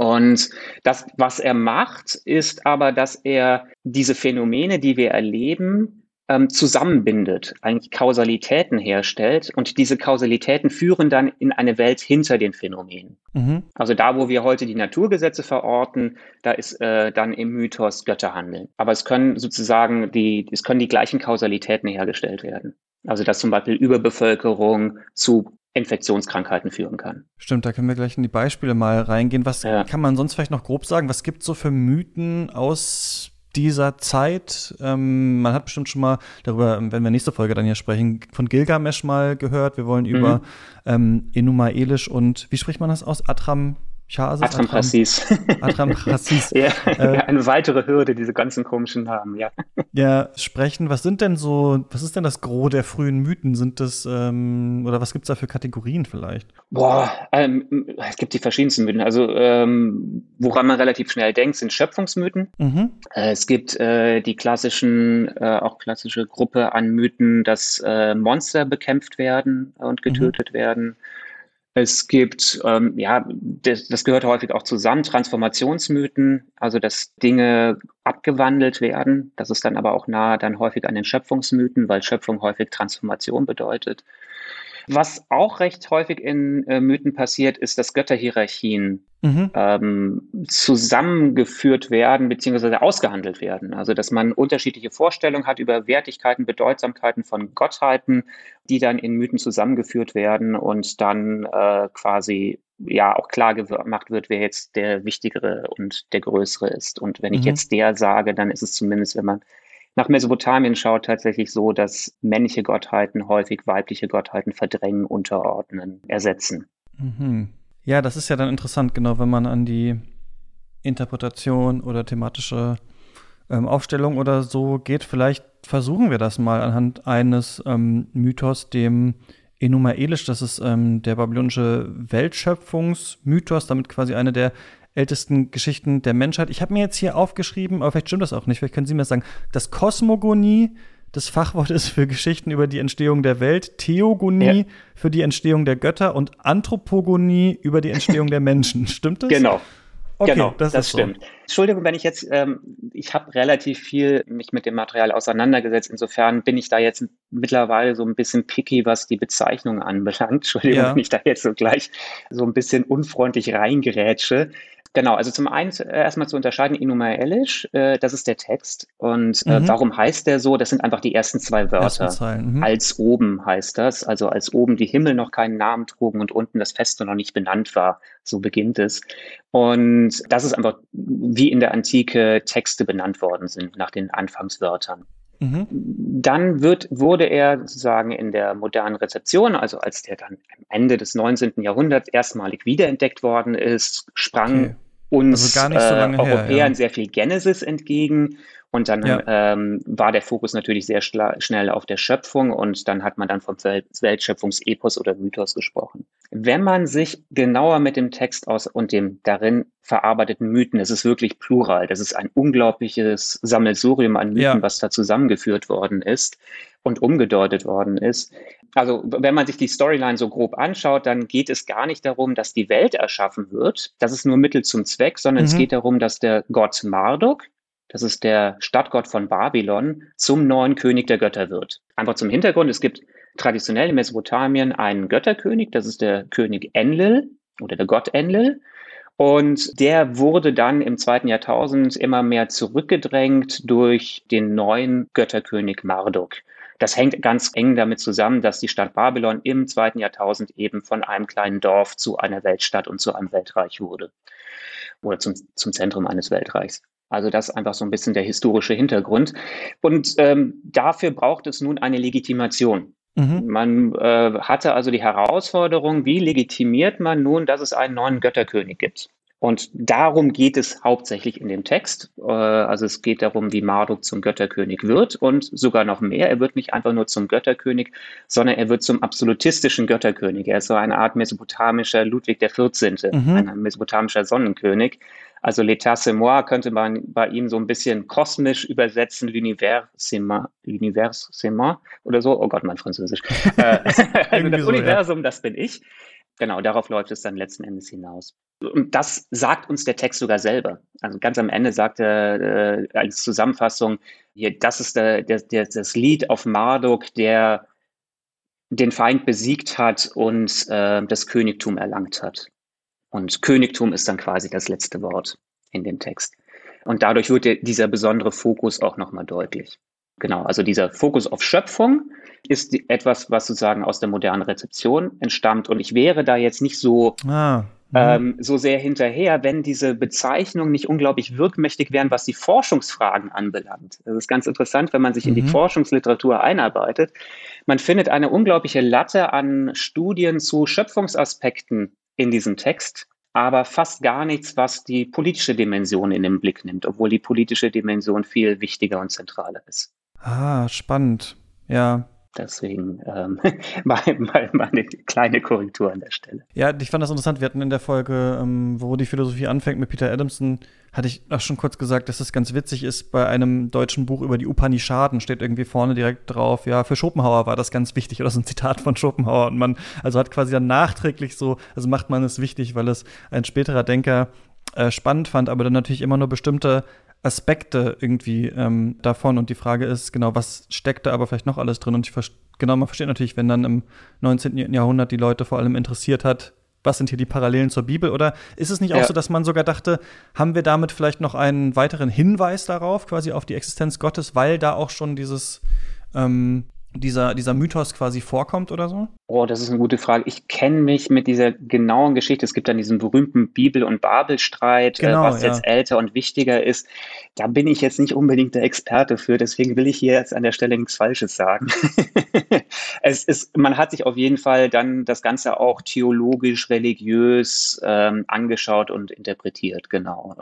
Und das, was er macht, ist aber, dass er diese Phänomene, die wir erleben, ähm, zusammenbindet, eigentlich Kausalitäten herstellt und diese Kausalitäten führen dann in eine Welt hinter den Phänomenen. Mhm. Also da, wo wir heute die Naturgesetze verorten, da ist äh, dann im Mythos Götterhandeln. Aber es können sozusagen die, es können die gleichen Kausalitäten hergestellt werden. Also dass zum Beispiel Überbevölkerung zu Infektionskrankheiten führen kann. Stimmt, da können wir gleich in die Beispiele mal reingehen. Was ja. kann man sonst vielleicht noch grob sagen? Was gibt es so für Mythen aus dieser Zeit? Ähm, man hat bestimmt schon mal darüber, wenn wir nächste Folge dann hier sprechen, von Gilgamesh mal gehört. Wir wollen mhm. über ähm, Enuma Elish und wie spricht man das aus? Atram Chasis, Atrampasis. (laughs) Atrampasis. ja, äh, eine weitere Hürde, diese ganzen komischen Namen, ja. Ja, sprechen. Was sind denn so, was ist denn das Gros der frühen Mythen? Sind das, ähm, oder was gibt es da für Kategorien vielleicht? Boah, ähm, es gibt die verschiedensten Mythen. Also, ähm, woran man relativ schnell denkt, sind Schöpfungsmythen. Mhm. Äh, es gibt äh, die klassischen, äh, auch klassische Gruppe an Mythen, dass äh, Monster bekämpft werden und getötet mhm. werden. Es gibt, ähm, ja, das, das gehört häufig auch zusammen, Transformationsmythen, also dass Dinge abgewandelt werden. Das ist dann aber auch nahe dann häufig an den Schöpfungsmythen, weil Schöpfung häufig Transformation bedeutet. Was auch recht häufig in äh, Mythen passiert, ist, dass Götterhierarchien mhm. ähm, zusammengeführt werden beziehungsweise ausgehandelt werden. Also dass man unterschiedliche Vorstellungen hat über Wertigkeiten, Bedeutsamkeiten von Gottheiten, die dann in Mythen zusammengeführt werden und dann äh, quasi ja auch klar gemacht wird, wer jetzt der wichtigere und der größere ist. Und wenn ich mhm. jetzt der sage, dann ist es zumindest, wenn man nach Mesopotamien schaut tatsächlich so, dass männliche Gottheiten häufig weibliche Gottheiten verdrängen, unterordnen, ersetzen. Mhm. Ja, das ist ja dann interessant, genau, wenn man an die Interpretation oder thematische ähm, Aufstellung oder so geht. Vielleicht versuchen wir das mal anhand eines ähm, Mythos, dem Enuma Elish, das ist ähm, der babylonische Weltschöpfungsmythos, damit quasi eine der ältesten Geschichten der Menschheit. Ich habe mir jetzt hier aufgeschrieben, aber vielleicht stimmt das auch nicht, vielleicht können Sie mir das sagen, dass Kosmogonie das Fachwort ist für Geschichten über die Entstehung der Welt, Theogonie ja. für die Entstehung der Götter und Anthropogonie über die Entstehung der Menschen. (laughs) Stimmt das? Genau. Okay, genau, das, das stimmt. So. Entschuldigung, wenn ich jetzt, ähm, ich habe relativ viel mich mit dem Material auseinandergesetzt. Insofern bin ich da jetzt mittlerweile so ein bisschen picky, was die Bezeichnung anbelangt. (laughs) Entschuldigung, ja. wenn ich da jetzt so gleich so ein bisschen unfreundlich reingerätsche. Genau, also zum einen äh, erstmal zu unterscheiden, Inuma Elish, äh, das ist der Text. Und äh, mhm. warum heißt der so? Das sind einfach die ersten zwei Wörter. Ersten mhm. Als oben heißt das, also als oben die Himmel noch keinen Namen trugen und unten das Feste noch nicht benannt war. So beginnt es. Und das ist einfach, wie in der Antike Texte benannt worden sind nach den Anfangswörtern. Mhm. Dann wird, wurde er sozusagen in der modernen Rezeption, also als der dann am Ende des 19. Jahrhunderts erstmalig wiederentdeckt worden ist, sprang okay. uns also so äh, Europäern her, ja. sehr viel Genesis entgegen und dann ja. ähm, war der Fokus natürlich sehr schnell auf der Schöpfung und dann hat man dann vom Weltschöpfungsepos oder Mythos gesprochen. Wenn man sich genauer mit dem Text aus und dem darin verarbeiteten Mythen, es ist wirklich plural, das ist ein unglaubliches Sammelsurium an Mythen, ja. was da zusammengeführt worden ist und umgedeutet worden ist. Also wenn man sich die Storyline so grob anschaut, dann geht es gar nicht darum, dass die Welt erschaffen wird. Das ist nur Mittel zum Zweck, sondern mhm. es geht darum, dass der Gott Marduk, das ist der Stadtgott von Babylon, zum neuen König der Götter wird. Einfach zum Hintergrund, es gibt traditionell in Mesopotamien einen Götterkönig, das ist der König Enlil oder der Gott Enlil. Und der wurde dann im zweiten Jahrtausend immer mehr zurückgedrängt durch den neuen Götterkönig Marduk. Das hängt ganz eng damit zusammen, dass die Stadt Babylon im zweiten Jahrtausend eben von einem kleinen Dorf zu einer Weltstadt und zu einem Weltreich wurde. Oder zum, zum Zentrum eines Weltreichs. Also das ist einfach so ein bisschen der historische Hintergrund. Und ähm, dafür braucht es nun eine Legitimation. Mhm. Man äh, hatte also die Herausforderung, wie legitimiert man nun, dass es einen neuen Götterkönig gibt? Und darum geht es hauptsächlich in dem Text. Äh, also es geht darum, wie Marduk zum Götterkönig wird und sogar noch mehr. Er wird nicht einfach nur zum Götterkönig, sondern er wird zum absolutistischen Götterkönig. Er ist so eine Art mesopotamischer Ludwig XIV., mhm. ein mesopotamischer Sonnenkönig. Also l'état c'est moi könnte man bei ihm so ein bisschen kosmisch übersetzen, l'univers c'est moi, l'univers c'est moi oder so. Oh Gott, mein Französisch. Äh, (laughs) also das so, Universum, ja. das bin ich. Genau, darauf läuft es dann letzten Endes hinaus. Und das sagt uns der Text sogar selber. Also ganz am Ende sagt er äh, als Zusammenfassung, hier, das ist der, der, der, das Lied auf Marduk, der den Feind besiegt hat und äh, das Königtum erlangt hat. Und Königtum ist dann quasi das letzte Wort in dem Text. Und dadurch wird der, dieser besondere Fokus auch nochmal deutlich. Genau, also dieser Fokus auf Schöpfung ist etwas, was sozusagen aus der modernen Rezeption entstammt. Und ich wäre da jetzt nicht so, ah, ähm, so sehr hinterher, wenn diese Bezeichnungen nicht unglaublich wirkmächtig wären, was die Forschungsfragen anbelangt. Das ist ganz interessant, wenn man sich mhm. in die mhm. Forschungsliteratur einarbeitet. Man findet eine unglaubliche Latte an Studien zu Schöpfungsaspekten in diesem Text, aber fast gar nichts, was die politische Dimension in den Blick nimmt, obwohl die politische Dimension viel wichtiger und zentraler ist. Ah, spannend. Ja, Deswegen ähm, (laughs) mal, mal, mal eine kleine Korrektur an der Stelle. Ja, ich fand das interessant. Wir hatten in der Folge, ähm, wo die Philosophie anfängt mit Peter Adamson, hatte ich auch schon kurz gesagt, dass es ganz witzig ist, bei einem deutschen Buch über die Upanishaden steht irgendwie vorne direkt drauf, ja, für Schopenhauer war das ganz wichtig, oder das ist ein Zitat von Schopenhauer. Und man, also hat quasi dann nachträglich so, also macht man es wichtig, weil es ein späterer Denker äh, spannend fand, aber dann natürlich immer nur bestimmte Aspekte irgendwie ähm, davon. Und die Frage ist, genau, was steckt da aber vielleicht noch alles drin? Und ich genau, man versteht natürlich, wenn dann im 19. Jahrhundert die Leute vor allem interessiert hat, was sind hier die Parallelen zur Bibel? Oder ist es nicht auch ja. so, dass man sogar dachte, haben wir damit vielleicht noch einen weiteren Hinweis darauf, quasi auf die Existenz Gottes, weil da auch schon dieses ähm, dieser, dieser Mythos quasi vorkommt oder so? Oh, das ist eine gute Frage. Ich kenne mich mit dieser genauen Geschichte. Es gibt dann diesen berühmten Bibel- und Babelstreit, äh, genau, was ja. jetzt älter und wichtiger ist. Da bin ich jetzt nicht unbedingt der Experte für, deswegen will ich hier jetzt an der Stelle nichts Falsches sagen. (laughs) es ist, man hat sich auf jeden Fall dann das Ganze auch theologisch, religiös ähm, angeschaut und interpretiert, genau.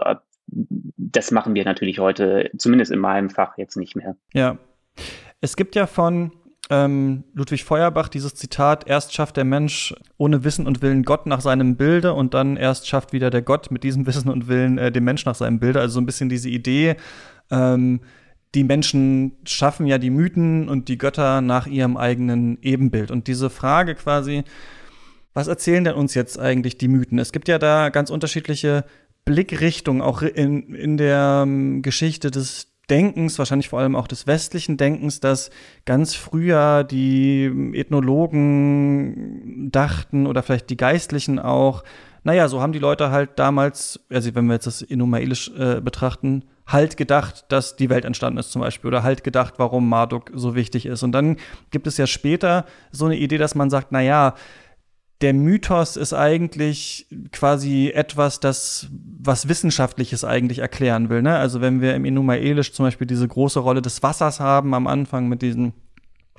Das machen wir natürlich heute, zumindest in meinem Fach jetzt nicht mehr. Ja. Es gibt ja von ähm, Ludwig Feuerbach dieses Zitat, erst schafft der Mensch ohne Wissen und Willen Gott nach seinem Bilde und dann erst schafft wieder der Gott mit diesem (laughs) Wissen und Willen äh, den Mensch nach seinem Bilde. Also so ein bisschen diese Idee, ähm, die Menschen schaffen ja die Mythen und die Götter nach ihrem eigenen Ebenbild. Und diese Frage quasi, was erzählen denn uns jetzt eigentlich die Mythen? Es gibt ja da ganz unterschiedliche Blickrichtung auch in, in der ähm, Geschichte des Denkens, wahrscheinlich vor allem auch des westlichen Denkens, dass ganz früher die Ethnologen dachten oder vielleicht die Geistlichen auch, naja, so haben die Leute halt damals, also wenn wir jetzt das Inumaelisch äh, betrachten, halt gedacht, dass die Welt entstanden ist zum Beispiel oder halt gedacht, warum Marduk so wichtig ist. Und dann gibt es ja später so eine Idee, dass man sagt, naja, der Mythos ist eigentlich quasi etwas, das was Wissenschaftliches eigentlich erklären will. Ne? Also wenn wir im Enumaelisch zum Beispiel diese große Rolle des Wassers haben am Anfang mit diesen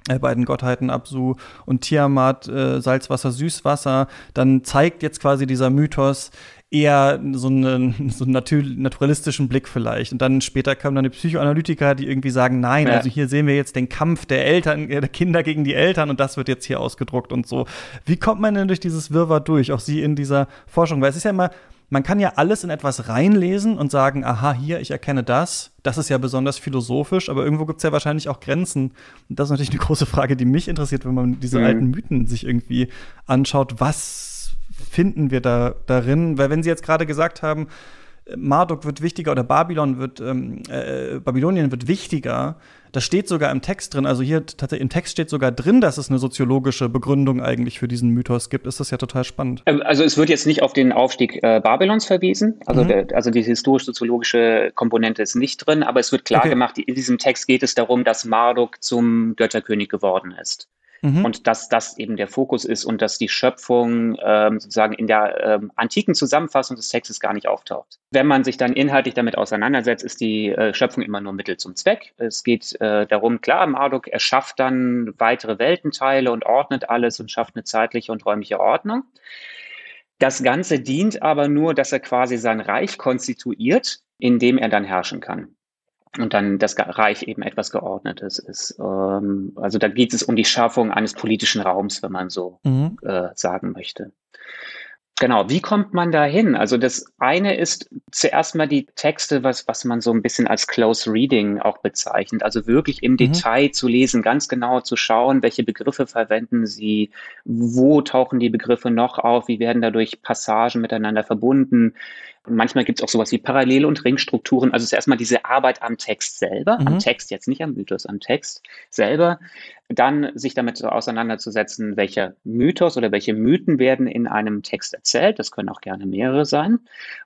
äh, beiden Gottheiten Absu und Tiamat, äh, Salzwasser, Süßwasser, dann zeigt jetzt quasi dieser Mythos, eher so einen, (laughs) so einen naturalistischen Blick vielleicht. Und dann später kamen dann die Psychoanalytiker, die irgendwie sagen, nein, ja. also hier sehen wir jetzt den Kampf der Eltern, äh, der Kinder gegen die Eltern und das wird jetzt hier ausgedruckt und so. Wie kommt man denn durch dieses Wirrwarr durch, auch Sie in dieser Forschung? Weil es ist ja immer, man kann ja alles in etwas reinlesen und sagen, aha, hier, ich erkenne das. Das ist ja besonders philosophisch, aber irgendwo gibt es ja wahrscheinlich auch Grenzen. Und das ist natürlich eine große Frage, die mich interessiert, wenn man diese mhm. alten Mythen sich irgendwie anschaut. Was finden wir da darin? Weil wenn Sie jetzt gerade gesagt haben, Marduk wird wichtiger oder Babylon wird, ähm, äh, Babylonien wird wichtiger. Das steht sogar im Text drin. Also hier tatsächlich im Text steht sogar drin, dass es eine soziologische Begründung eigentlich für diesen Mythos gibt. Ist das ja total spannend. Ähm, also es wird jetzt nicht auf den Aufstieg äh, Babylons verwiesen. Also, mhm. der, also die historisch-soziologische Komponente ist nicht drin, aber es wird klar okay. gemacht, in diesem Text geht es darum, dass Marduk zum Götterkönig geworden ist. Mhm. Und dass das eben der Fokus ist und dass die Schöpfung ähm, sozusagen in der ähm, antiken Zusammenfassung des Textes gar nicht auftaucht. Wenn man sich dann inhaltlich damit auseinandersetzt, ist die äh, Schöpfung immer nur Mittel zum Zweck. Es geht äh, darum, klar, Marduk erschafft dann weitere Weltenteile und ordnet alles und schafft eine zeitliche und räumliche Ordnung. Das Ganze dient aber nur, dass er quasi sein Reich konstituiert, in dem er dann herrschen kann und dann das Reich eben etwas Geordnetes ist. Ähm, also da geht es um die Schaffung eines politischen Raums, wenn man so mhm. äh, sagen möchte. Genau, wie kommt man da hin? Also das eine ist zuerst mal die Texte, was, was man so ein bisschen als Close Reading auch bezeichnet. Also wirklich im mhm. Detail zu lesen, ganz genau zu schauen, welche Begriffe verwenden sie, wo tauchen die Begriffe noch auf, wie werden dadurch Passagen miteinander verbunden, Manchmal gibt es auch sowas wie Parallel- und Ringstrukturen. Also es ist erstmal diese Arbeit am Text selber, mhm. am Text, jetzt nicht am Mythos, am Text selber. Dann sich damit auseinanderzusetzen, welcher Mythos oder welche Mythen werden in einem Text erzählt. Das können auch gerne mehrere sein.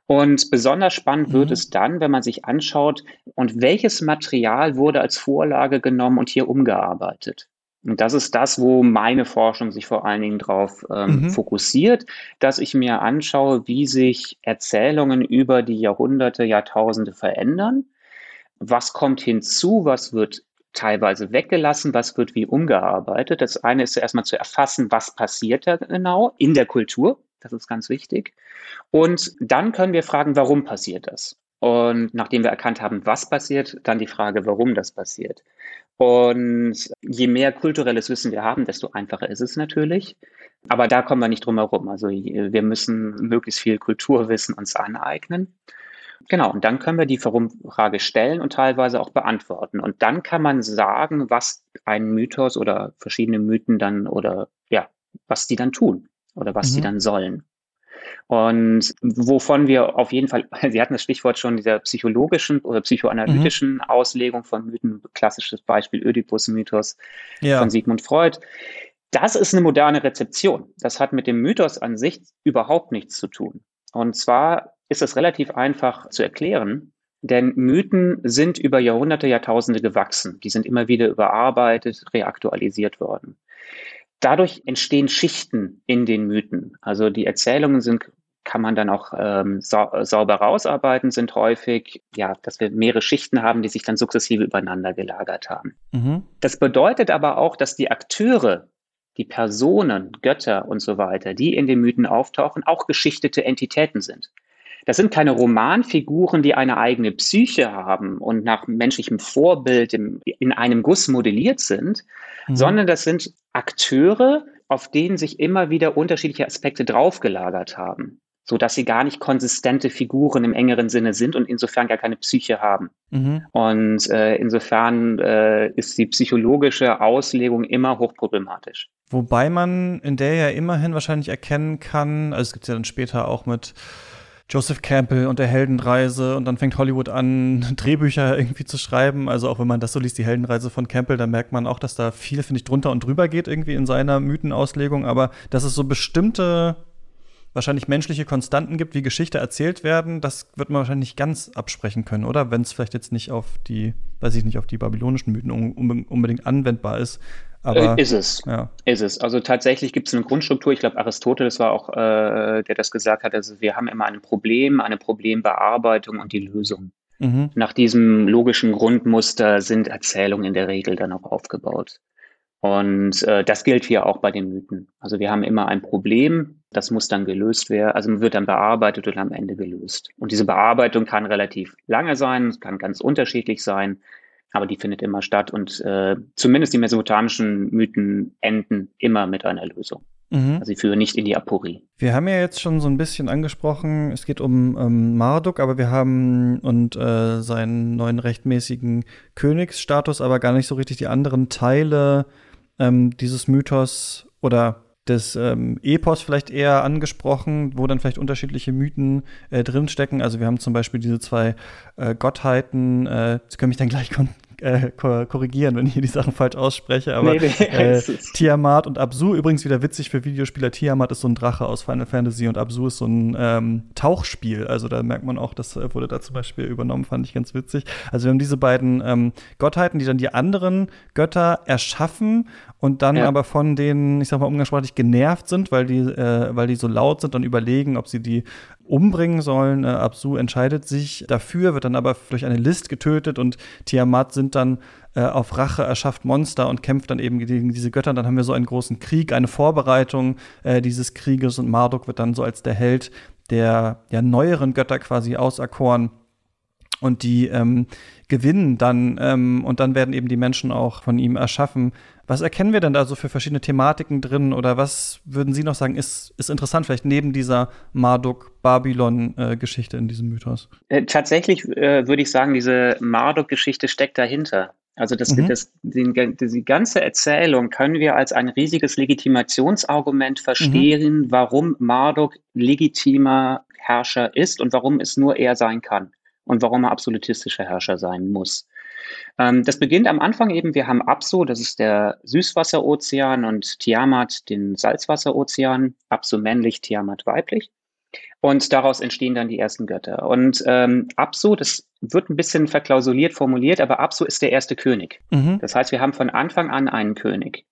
Und besonders spannend mhm. wird es dann, wenn man sich anschaut, und welches Material wurde als Vorlage genommen und hier umgearbeitet. Und das ist das, wo meine Forschung sich vor allen Dingen drauf ähm, mhm. fokussiert, dass ich mir anschaue, wie sich Erzählungen über die Jahrhunderte, Jahrtausende verändern. Was kommt hinzu? Was wird teilweise weggelassen? Was wird wie umgearbeitet? Das eine ist zuerst mal zu erfassen, was passiert da genau in der Kultur. Das ist ganz wichtig. Und dann können wir fragen, warum passiert das? Und nachdem wir erkannt haben, was passiert, dann die Frage, warum das passiert. Und je mehr kulturelles Wissen wir haben, desto einfacher ist es natürlich. Aber da kommen wir nicht drum herum. Also wir müssen möglichst viel Kulturwissen uns aneignen. Genau, und dann können wir die Warum-Frage stellen und teilweise auch beantworten. Und dann kann man sagen, was ein Mythos oder verschiedene Mythen dann oder ja, was die dann tun oder was mhm. die dann sollen. Und wovon wir auf jeden Fall, (laughs) Sie hatten das Stichwort schon dieser psychologischen oder psychoanalytischen mhm. Auslegung von Mythen, klassisches Beispiel Oedipus-Mythos ja. von Sigmund Freud. Das ist eine moderne Rezeption. Das hat mit dem Mythos an sich überhaupt nichts zu tun. Und zwar ist es relativ einfach zu erklären, denn Mythen sind über Jahrhunderte, Jahrtausende gewachsen. Die sind immer wieder überarbeitet, reaktualisiert worden. Dadurch entstehen Schichten in den Mythen. Also die Erzählungen sind kann man dann auch ähm, sau sauber rausarbeiten, sind häufig, ja, dass wir mehrere Schichten haben, die sich dann sukzessive übereinander gelagert haben. Mhm. Das bedeutet aber auch, dass die Akteure, die Personen, Götter und so weiter, die in den Mythen auftauchen, auch geschichtete Entitäten sind. Das sind keine Romanfiguren, die eine eigene Psyche haben und nach menschlichem Vorbild im, in einem Guss modelliert sind, mhm. sondern das sind Akteure, auf denen sich immer wieder unterschiedliche Aspekte draufgelagert haben, so dass sie gar nicht konsistente Figuren im engeren Sinne sind und insofern gar keine Psyche haben. Mhm. Und äh, insofern äh, ist die psychologische Auslegung immer hochproblematisch. Wobei man in der ja immerhin wahrscheinlich erkennen kann, also es gibt ja dann später auch mit Joseph Campbell und der Heldenreise und dann fängt Hollywood an, (laughs) Drehbücher irgendwie zu schreiben. Also auch wenn man das so liest, die Heldenreise von Campbell, dann merkt man auch, dass da viel, finde ich, drunter und drüber geht irgendwie in seiner Mythenauslegung. Aber dass es so bestimmte wahrscheinlich menschliche Konstanten gibt, wie Geschichte erzählt werden, das wird man wahrscheinlich nicht ganz absprechen können, oder? Wenn es vielleicht jetzt nicht auf die, weiß ich nicht, auf die babylonischen Mythen unbedingt anwendbar ist. Aber, äh, ist es. Ja. Ist es. Also tatsächlich gibt es eine Grundstruktur. Ich glaube, Aristoteles war auch, äh, der das gesagt hat. Also wir haben immer ein Problem, eine Problembearbeitung und die Lösung. Mhm. Nach diesem logischen Grundmuster sind Erzählungen in der Regel dann auch aufgebaut. Und äh, das gilt hier auch bei den Mythen. Also wir haben immer ein Problem, das muss dann gelöst werden, also wird dann bearbeitet und am Ende gelöst. Und diese Bearbeitung kann relativ lange sein, kann ganz unterschiedlich sein, aber die findet immer statt und äh, zumindest die mesopotamischen Mythen enden immer mit einer Lösung. Mhm. Also sie führen nicht in die Aporie. Wir haben ja jetzt schon so ein bisschen angesprochen, es geht um ähm, Marduk, aber wir haben und äh, seinen neuen rechtmäßigen Königsstatus, aber gar nicht so richtig die anderen Teile ähm, dieses Mythos oder des ähm, Epos vielleicht eher angesprochen, wo dann vielleicht unterschiedliche Mythen äh, drinstecken. Also wir haben zum Beispiel diese zwei äh, Gottheiten, äh, Sie können mich dann gleich kon äh, korrigieren, wenn ich hier die Sachen falsch ausspreche, aber nee, nee, äh, (laughs) Tiamat und Absu, übrigens wieder witzig für Videospieler, Tiamat ist so ein Drache aus Final Fantasy und Absu ist so ein ähm, Tauchspiel, also da merkt man auch, das äh, wurde da zum Beispiel übernommen, fand ich ganz witzig. Also wir haben diese beiden ähm, Gottheiten, die dann die anderen Götter erschaffen und dann ja. aber von denen, ich sag mal umgangssprachlich, genervt sind, weil die, äh, weil die so laut sind und überlegen, ob sie die umbringen sollen. Äh, Absu entscheidet sich dafür, wird dann aber durch eine List getötet und Tiamat sind dann äh, auf Rache, erschafft Monster und kämpft dann eben gegen diese Götter. Dann haben wir so einen großen Krieg, eine Vorbereitung äh, dieses Krieges und Marduk wird dann so als der Held der ja, neueren Götter quasi auserkoren und die ähm, gewinnen dann ähm, und dann werden eben die Menschen auch von ihm erschaffen. Was erkennen wir denn da so für verschiedene Thematiken drin oder was würden Sie noch sagen, ist, ist interessant, vielleicht neben dieser Marduk-Babylon-Geschichte in diesem Mythos? Äh, tatsächlich äh, würde ich sagen, diese Marduk-Geschichte steckt dahinter. Also das, mhm. das, die, die, ganze Erzählung können wir als ein riesiges Legitimationsargument verstehen, mhm. warum Marduk legitimer Herrscher ist und warum es nur er sein kann und warum er absolutistischer Herrscher sein muss. Ähm, das beginnt am Anfang eben, wir haben Apso, das ist der Süßwasserozean und Tiamat, den Salzwasserozean, Apso männlich, Tiamat weiblich. Und daraus entstehen dann die ersten Götter. Und ähm, Apsu, das wird ein bisschen verklausuliert formuliert, aber Apsu ist der erste König. Mhm. Das heißt, wir haben von Anfang an einen König.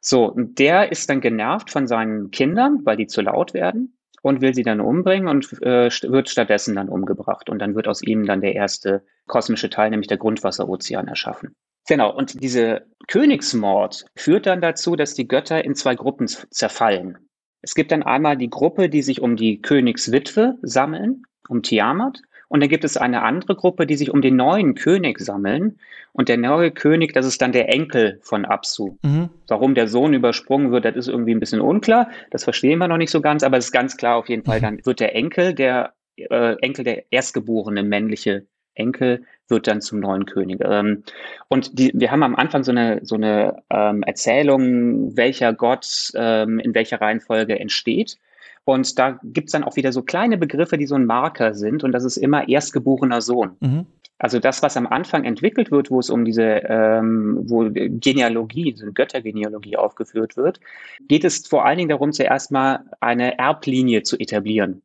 So, und der ist dann genervt von seinen Kindern, weil die zu laut werden und will sie dann umbringen und äh, wird stattdessen dann umgebracht. Und dann wird aus ihm dann der erste kosmische Teil, nämlich der Grundwasserozean, erschaffen. Genau, und diese Königsmord führt dann dazu, dass die Götter in zwei Gruppen zerfallen. Es gibt dann einmal die Gruppe, die sich um die Königswitwe sammeln, um Tiamat. Und dann gibt es eine andere Gruppe, die sich um den neuen König sammeln. Und der neue König, das ist dann der Enkel von Absu. Mhm. Warum der Sohn übersprungen wird, das ist irgendwie ein bisschen unklar. Das verstehen wir noch nicht so ganz, aber es ist ganz klar auf jeden Fall, mhm. dann wird der Enkel, der äh, Enkel der erstgeborene männliche Enkel wird dann zum neuen König. Ähm, und die, wir haben am Anfang so eine, so eine ähm, Erzählung, welcher Gott ähm, in welcher Reihenfolge entsteht. Und da gibt's dann auch wieder so kleine Begriffe, die so ein Marker sind. Und das ist immer erstgeborener Sohn. Mhm. Also das, was am Anfang entwickelt wird, wo es um diese ähm, wo Genealogie, diese Göttergenealogie aufgeführt wird, geht es vor allen Dingen darum, zuerst mal eine Erblinie zu etablieren.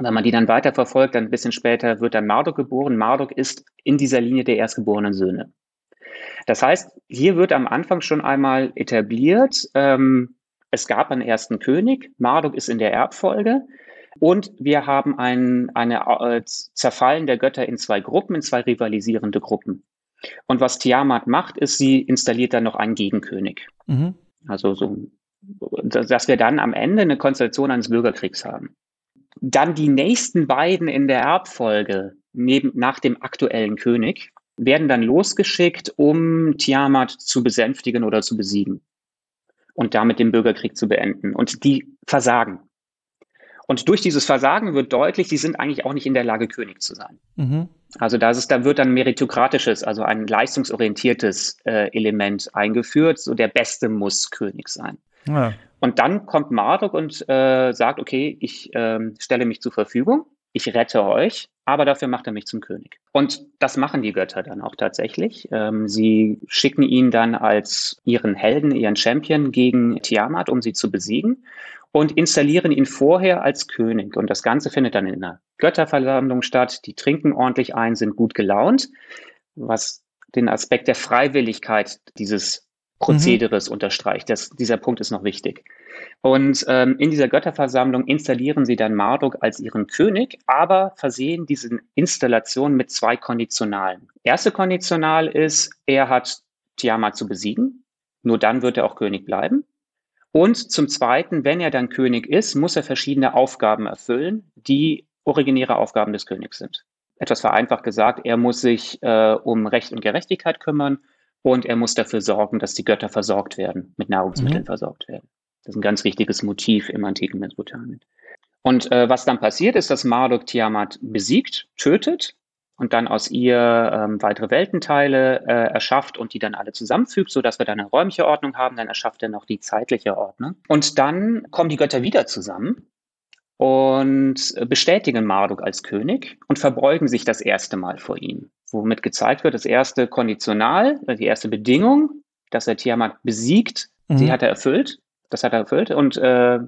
Wenn man die dann weiter verfolgt, dann ein bisschen später wird dann Marduk geboren. Marduk ist in dieser Linie der erstgeborenen Söhne. Das heißt, hier wird am Anfang schon einmal etabliert, ähm, es gab einen ersten König, Marduk ist in der Erbfolge und wir haben ein eine, äh, Zerfallen der Götter in zwei Gruppen, in zwei rivalisierende Gruppen. Und was Tiamat macht, ist, sie installiert dann noch einen Gegenkönig. Mhm. Also so, dass wir dann am Ende eine Konstellation eines Bürgerkriegs haben. Dann die nächsten beiden in der Erbfolge neben, nach dem aktuellen König werden dann losgeschickt, um Tiamat zu besänftigen oder zu besiegen und damit den Bürgerkrieg zu beenden. Und die versagen. Und durch dieses Versagen wird deutlich, die sind eigentlich auch nicht in der Lage, König zu sein. Mhm. Also da, ist, da wird dann meritokratisches, also ein leistungsorientiertes äh, Element eingeführt. So der Beste muss König sein. Ja. Und dann kommt Marduk und äh, sagt, okay, ich äh, stelle mich zur Verfügung. ich rette euch, aber dafür macht er mich zum König. Und das machen die Götter dann auch tatsächlich. Ähm, sie schicken ihn dann als ihren Helden, ihren Champion gegen Tiamat, um sie zu besiegen und installieren ihn vorher als König. Und das Ganze findet dann in einer Götterversammlung statt. Die trinken ordentlich ein, sind gut gelaunt, was den Aspekt der Freiwilligkeit dieses Prozederes mhm. unterstreicht. Das, dieser Punkt ist noch wichtig. Und ähm, in dieser Götterversammlung installieren sie dann Marduk als ihren König, aber versehen diese Installation mit zwei Konditionalen. Erste Konditional ist, er hat Tiamat zu besiegen. Nur dann wird er auch König bleiben. Und zum Zweiten, wenn er dann König ist, muss er verschiedene Aufgaben erfüllen, die originäre Aufgaben des Königs sind. Etwas vereinfacht gesagt, er muss sich äh, um Recht und Gerechtigkeit kümmern und er muss dafür sorgen, dass die Götter versorgt werden, mit Nahrungsmitteln mhm. versorgt werden. Das ist ein ganz wichtiges Motiv im antiken Mesopotamien. Und äh, was dann passiert, ist, dass Marduk Tiamat besiegt, tötet und dann aus ihr ähm, weitere Weltenteile äh, erschafft und die dann alle zusammenfügt, so dass wir dann eine räumliche Ordnung haben. Dann erschafft er noch die zeitliche Ordnung. Und dann kommen die Götter wieder zusammen und bestätigen Marduk als König und verbeugen sich das erste Mal vor ihm. Womit gezeigt wird, das erste Konditional, äh, die erste Bedingung, dass er Tiamat besiegt, mhm. die hat er erfüllt. Das hat er erfüllt. Und äh,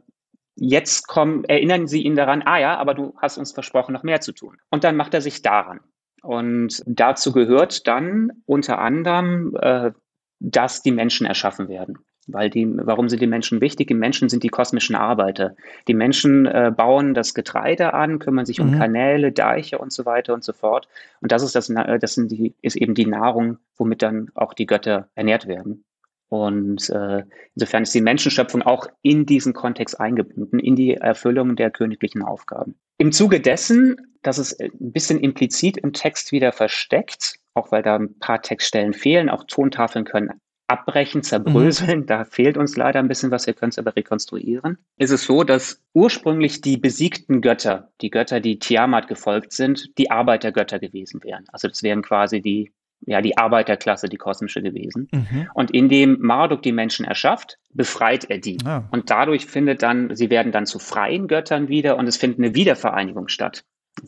jetzt kommen, erinnern sie ihn daran, ah ja, aber du hast uns versprochen, noch mehr zu tun. Und dann macht er sich daran. Und dazu gehört dann unter anderem, äh, dass die Menschen erschaffen werden. Weil die, warum sind die Menschen wichtig? Die Menschen sind die kosmischen Arbeiter. Die Menschen äh, bauen das Getreide an, kümmern sich um mhm. Kanäle, Deiche und so weiter und so fort. Und das ist das, das sind die, ist eben die Nahrung, womit dann auch die Götter ernährt werden. Und äh, insofern ist die Menschenschöpfung auch in diesen Kontext eingebunden, in die Erfüllung der königlichen Aufgaben. Im Zuge dessen, das ist ein bisschen implizit im Text wieder versteckt, auch weil da ein paar Textstellen fehlen, auch Tontafeln können abbrechen, zerbröseln, mhm. da fehlt uns leider ein bisschen was, wir können es aber rekonstruieren. Ist es so, dass ursprünglich die besiegten Götter, die Götter, die Tiamat gefolgt sind, die Arbeitergötter gewesen wären. Also das wären quasi die ja, die Arbeiterklasse, die kosmische gewesen. Mhm. Und indem Marduk die Menschen erschafft, befreit er die. Ah. Und dadurch findet dann, sie werden dann zu freien Göttern wieder und es findet eine Wiedervereinigung statt.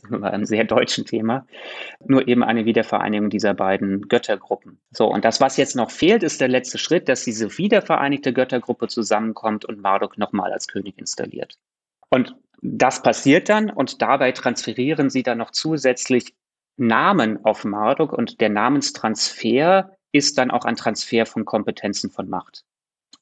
Bei einem sehr deutschen Thema. Nur eben eine Wiedervereinigung dieser beiden Göttergruppen. So, und das, was jetzt noch fehlt, ist der letzte Schritt, dass diese wiedervereinigte Göttergruppe zusammenkommt und Marduk nochmal als König installiert. Und das passiert dann und dabei transferieren sie dann noch zusätzlich Namen auf Marduk und der Namenstransfer ist dann auch ein Transfer von Kompetenzen von Macht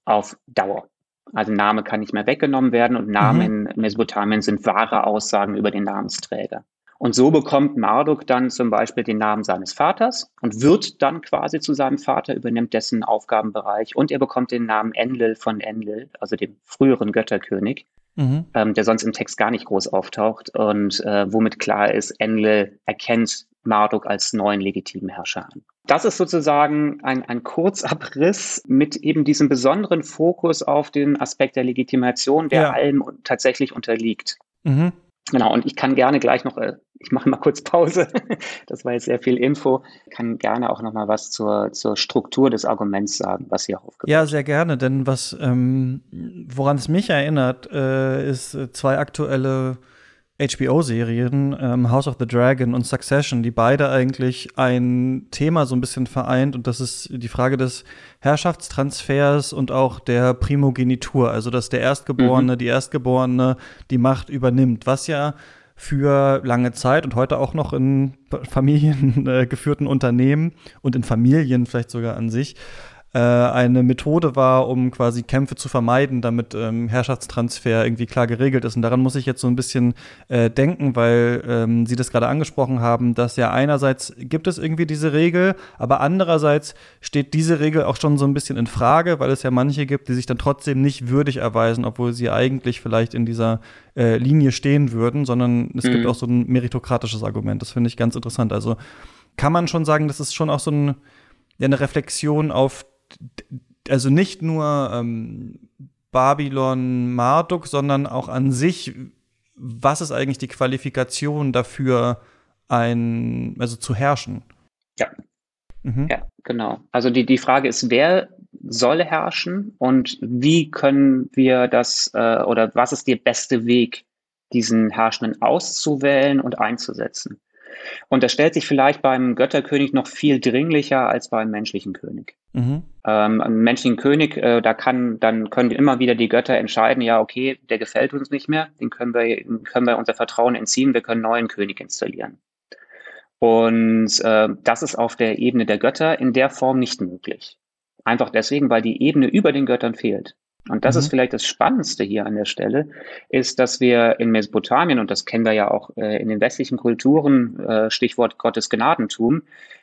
auf Dauer. Also Name kann nicht mehr weggenommen werden und Namen mhm. in Mesopotamien sind wahre Aussagen über den Namensträger. Und so bekommt Marduk dann zum Beispiel den Namen seines Vaters und wird dann quasi zu seinem Vater, übernimmt dessen Aufgabenbereich und er bekommt den Namen Enlil von Enlil, also dem früheren Götterkönig mhm. ähm, der sonst im Text gar nicht groß auftaucht und äh, womit klar ist, Enlil erkennt Marduk als neuen legitimen Herrscher an. Das ist sozusagen ein, ein Kurzabriss mit eben diesem besonderen Fokus auf den Aspekt der Legitimation, der ja. allem tatsächlich unterliegt. Mhm. Genau, und ich kann gerne gleich noch, äh, ich mache mal kurz Pause, (laughs) das war jetzt sehr viel Info, kann gerne auch noch mal was zur, zur Struktur des Arguments sagen, was hier aufgebaut Ja, sehr gerne, denn was, ähm, woran es mich erinnert, äh, ist äh, zwei aktuelle HBO-Serien, ähm, House of the Dragon und Succession, die beide eigentlich ein Thema so ein bisschen vereint und das ist die Frage des Herrschaftstransfers und auch der Primogenitur, also dass der Erstgeborene, mhm. die Erstgeborene die Macht übernimmt, was ja für lange Zeit und heute auch noch in familiengeführten äh, Unternehmen und in Familien vielleicht sogar an sich äh, eine Methode war, um quasi Kämpfe zu vermeiden, damit ähm, Herrschaftstransfer irgendwie klar geregelt ist. Und daran muss ich jetzt so ein bisschen äh, denken, weil ähm, Sie das gerade angesprochen haben, dass ja einerseits gibt es irgendwie diese Regel, aber andererseits steht diese Regel auch schon so ein bisschen in Frage, weil es ja manche gibt, die sich dann trotzdem nicht würdig erweisen, obwohl sie eigentlich vielleicht in dieser äh, Linie stehen würden, sondern es mhm. gibt auch so ein meritokratisches Argument. Das finde ich ganz interessant. Also kann man schon sagen, das ist schon auch so ein, ja, eine Reflexion auf also nicht nur ähm, Babylon Marduk, sondern auch an sich, was ist eigentlich die Qualifikation dafür, ein, also zu herrschen? Ja. Mhm. Ja, genau. Also die, die Frage ist, wer soll herrschen und wie können wir das äh, oder was ist der beste Weg, diesen Herrschenden auszuwählen und einzusetzen. Und das stellt sich vielleicht beim Götterkönig noch viel dringlicher als beim menschlichen König. Mhm. Ähm, König, äh, da kann, dann können immer wieder die Götter entscheiden, ja, okay, der gefällt uns nicht mehr, den können wir, können wir unser Vertrauen entziehen, wir können einen neuen König installieren. Und äh, das ist auf der Ebene der Götter in der Form nicht möglich. Einfach deswegen, weil die Ebene über den Göttern fehlt. Und das mhm. ist vielleicht das Spannendste hier an der Stelle, ist, dass wir in Mesopotamien, und das kennen wir ja auch äh, in den westlichen Kulturen, äh, Stichwort Gottes Gnadentum,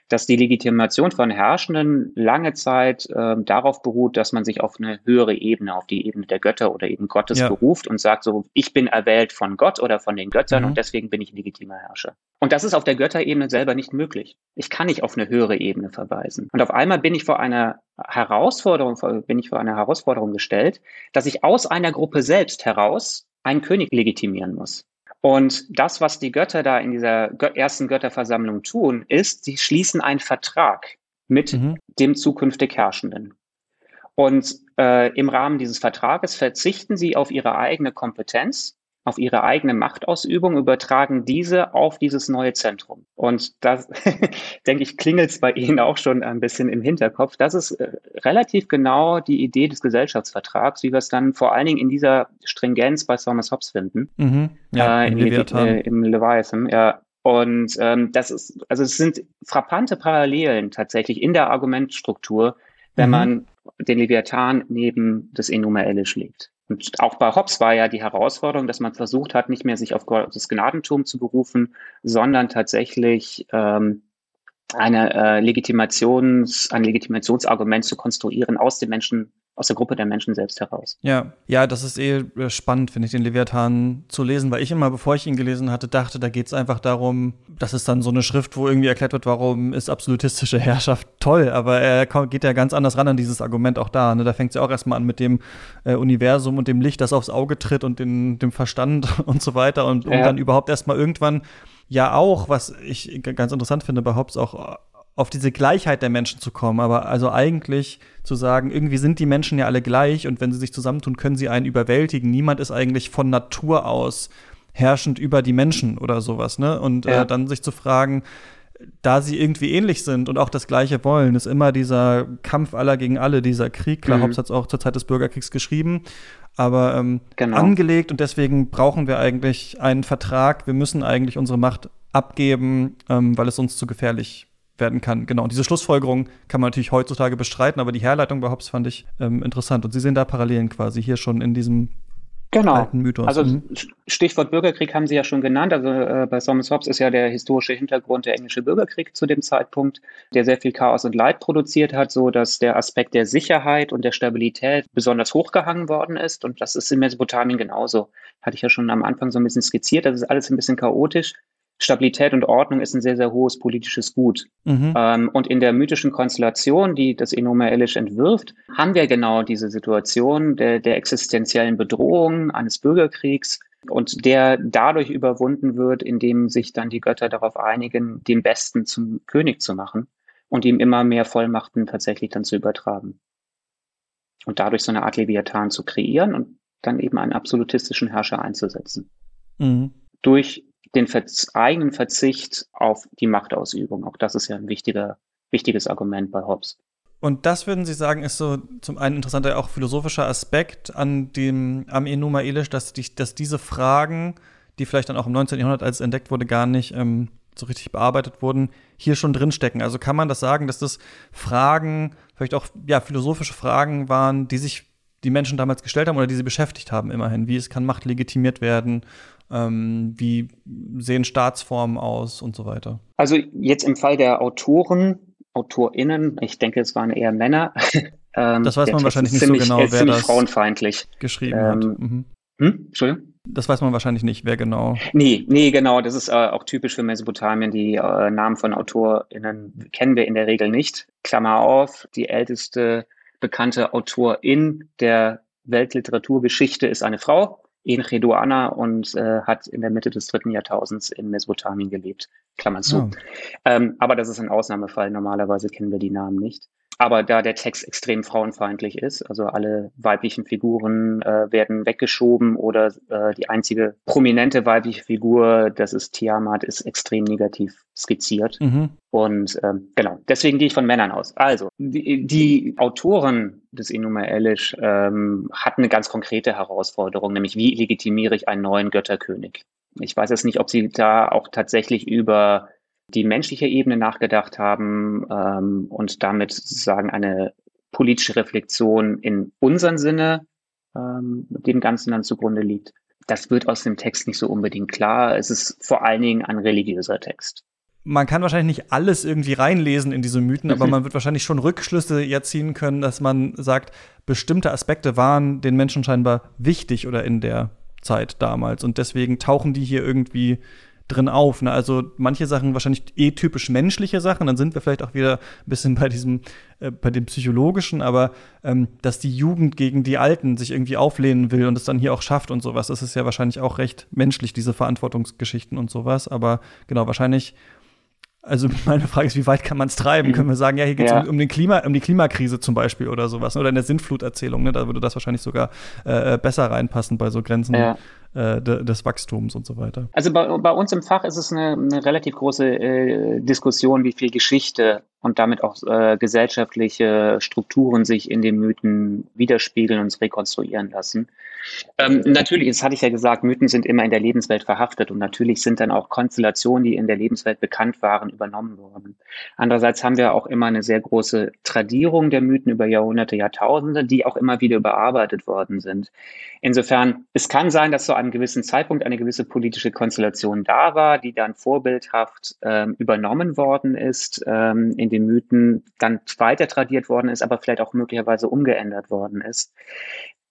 dass die Legitimation von Herrschenden lange Zeit äh, darauf beruht, dass man sich auf eine höhere Ebene, auf die Ebene der Götter oder eben Gottes ja. beruft und sagt so, ich bin erwählt von Gott oder von den Göttern mhm. und deswegen bin ich legitimer Herrscher. Und das ist auf der Götterebene selber nicht möglich. Ich kann nicht auf eine höhere Ebene verweisen. Und auf einmal bin ich vor einer Herausforderung, bin ich vor einer Herausforderung gestellt, dass ich aus einer Gruppe selbst heraus einen König legitimieren muss. Und das, was die Götter da in dieser ersten Götterversammlung tun, ist, sie schließen einen Vertrag mit mhm. dem zukünftig Herrschenden. Und äh, im Rahmen dieses Vertrages verzichten sie auf ihre eigene Kompetenz auf ihre eigene Machtausübung, übertragen diese auf dieses neue Zentrum. Und das, (laughs) denke ich, klingelt es bei Ihnen auch schon ein bisschen im Hinterkopf. Das ist äh, relativ genau die Idee des Gesellschaftsvertrags, wie wir es dann vor allen Dingen in dieser Stringenz bei Thomas Hobbes finden. Mhm. Ja, äh, im, Leviathan. Äh, im Leviathan. Ja, und ähm, das ist, also es sind frappante Parallelen tatsächlich in der Argumentstruktur, wenn mhm. man den Leviathan neben das Enuma Elish legt. Und auch bei Hobbes war ja die Herausforderung, dass man versucht hat, nicht mehr sich auf das Gnadentum zu berufen, sondern tatsächlich ähm, eine äh, Legitimations, ein Legitimationsargument zu konstruieren aus dem Menschen aus der Gruppe der Menschen selbst heraus. Ja, ja, das ist eh äh, spannend, finde ich, den Leviathan zu lesen, weil ich immer, bevor ich ihn gelesen hatte, dachte, da geht es einfach darum, das ist dann so eine Schrift, wo irgendwie erklärt wird, warum ist absolutistische Herrschaft toll, aber er geht ja ganz anders ran an dieses Argument auch da. Ne? Da fängt es ja auch erstmal an mit dem äh, Universum und dem Licht, das aufs Auge tritt und den, dem Verstand (laughs) und so weiter und um ja. dann überhaupt erstmal irgendwann ja auch, was ich ganz interessant finde bei Hobbes, auch auf diese Gleichheit der Menschen zu kommen, aber also eigentlich zu sagen, irgendwie sind die Menschen ja alle gleich und wenn sie sich zusammentun, können sie einen überwältigen. Niemand ist eigentlich von Natur aus herrschend über die Menschen oder sowas, ne? Und äh, ja. äh, dann sich zu fragen, da sie irgendwie ähnlich sind und auch das Gleiche wollen, ist immer dieser Kampf aller gegen alle, dieser Krieg. Klar, mhm. Hobbes hat es auch zur Zeit des Bürgerkriegs geschrieben, aber ähm, genau. angelegt und deswegen brauchen wir eigentlich einen Vertrag. Wir müssen eigentlich unsere Macht abgeben, ähm, weil es uns zu gefährlich werden kann. Genau, und diese Schlussfolgerung kann man natürlich heutzutage bestreiten, aber die Herleitung bei Hobbes fand ich ähm, interessant. Und Sie sehen da Parallelen quasi hier schon in diesem genau. alten Mythos. Also mhm. Stichwort Bürgerkrieg haben Sie ja schon genannt. Also äh, bei Thomas Hobbes ist ja der historische Hintergrund der englische Bürgerkrieg zu dem Zeitpunkt, der sehr viel Chaos und Leid produziert hat, so dass der Aspekt der Sicherheit und der Stabilität besonders hochgehangen worden ist. Und das ist in Mesopotamien genauso. Hatte ich ja schon am Anfang so ein bisschen skizziert. Das ist alles ein bisschen chaotisch. Stabilität und Ordnung ist ein sehr, sehr hohes politisches Gut. Mhm. Ähm, und in der mythischen Konstellation, die das Enoma Elish entwirft, haben wir genau diese Situation der, der existenziellen Bedrohung eines Bürgerkriegs und der dadurch überwunden wird, indem sich dann die Götter darauf einigen, den Besten zum König zu machen und ihm immer mehr Vollmachten tatsächlich dann zu übertragen. Und dadurch so eine Art Leviathan zu kreieren und dann eben einen absolutistischen Herrscher einzusetzen. Mhm. Durch den Verz eigenen Verzicht auf die Machtausübung. Auch das ist ja ein wichtiger, wichtiges Argument bei Hobbes. Und das würden Sie sagen, ist so zum einen interessanter auch philosophischer Aspekt an dem, am Enuma Elish, dass, die, dass diese Fragen, die vielleicht dann auch im 19. Jahrhundert, als entdeckt wurde, gar nicht ähm, so richtig bearbeitet wurden, hier schon drinstecken. Also kann man das sagen, dass das Fragen, vielleicht auch ja, philosophische Fragen waren, die sich die Menschen damals gestellt haben oder die sie beschäftigt haben, immerhin. Wie es kann Macht legitimiert werden ähm, wie sehen Staatsformen aus und so weiter? Also jetzt im Fall der Autoren, AutorInnen, ich denke, es waren eher Männer. (laughs) ähm, das weiß man wahrscheinlich nicht ziemlich, so genau, wer das frauenfeindlich geschrieben ähm, hat. Mhm. Hm? Entschuldigung? Das weiß man wahrscheinlich nicht, wer genau. Nee, nee, genau. Das ist äh, auch typisch für Mesopotamien. Die äh, Namen von AutorInnen kennen wir in der Regel nicht. Klammer auf, die älteste bekannte Autorin der Weltliteraturgeschichte ist eine Frau. Encheduanna und äh, hat in der Mitte des dritten Jahrtausends in Mesopotamien gelebt. Klammern zu. Oh. Ähm, aber das ist ein Ausnahmefall. Normalerweise kennen wir die Namen nicht. Aber da der Text extrem frauenfeindlich ist, also alle weiblichen Figuren äh, werden weggeschoben oder äh, die einzige prominente weibliche Figur, das ist Tiamat, ist extrem negativ skizziert. Mhm. Und ähm, genau, deswegen gehe ich von Männern aus. Also, die, die Autoren des Enuma Elish ähm, hatten eine ganz konkrete Herausforderung, nämlich wie legitimiere ich einen neuen Götterkönig? Ich weiß jetzt nicht, ob sie da auch tatsächlich über die menschliche Ebene nachgedacht haben ähm, und damit sozusagen eine politische Reflexion in unserem Sinne ähm, dem Ganzen dann zugrunde liegt. Das wird aus dem Text nicht so unbedingt klar. Es ist vor allen Dingen ein religiöser Text. Man kann wahrscheinlich nicht alles irgendwie reinlesen in diese Mythen, aber man wird wahrscheinlich schon Rückschlüsse ja ziehen können, dass man sagt, bestimmte Aspekte waren den Menschen scheinbar wichtig oder in der Zeit damals und deswegen tauchen die hier irgendwie drin auf. Ne? Also manche Sachen wahrscheinlich eh typisch menschliche Sachen, dann sind wir vielleicht auch wieder ein bisschen bei diesem, äh, bei dem psychologischen, aber ähm, dass die Jugend gegen die Alten sich irgendwie auflehnen will und es dann hier auch schafft und sowas, das ist ja wahrscheinlich auch recht menschlich, diese Verantwortungsgeschichten und sowas. Aber genau, wahrscheinlich also (laughs) meine Frage ist, wie weit kann man es treiben? Mhm. Können wir sagen, ja, hier geht es ja. um, um, den Klima, um die Klimakrise zum Beispiel oder sowas, ne? oder in der Sintfluterzählung, ne? da würde das wahrscheinlich sogar äh, äh besser reinpassen bei so Grenzen ja. Äh, de, des Wachstums und so weiter. Also bei, bei, uns im Fach ist es eine, eine relativ große äh, Diskussion, wie viel Geschichte und damit auch äh, gesellschaftliche Strukturen sich in den Mythen widerspiegeln und rekonstruieren lassen. Ähm, natürlich, das hatte ich ja gesagt, Mythen sind immer in der Lebenswelt verhaftet und natürlich sind dann auch Konstellationen, die in der Lebenswelt bekannt waren, übernommen worden. Andererseits haben wir auch immer eine sehr große Tradierung der Mythen über Jahrhunderte, Jahrtausende, die auch immer wieder überarbeitet worden sind. Insofern, es kann sein, dass zu einem gewissen Zeitpunkt eine gewisse politische Konstellation da war, die dann vorbildhaft ähm, übernommen worden ist, ähm, in den Mythen dann weiter tradiert worden ist, aber vielleicht auch möglicherweise umgeändert worden ist.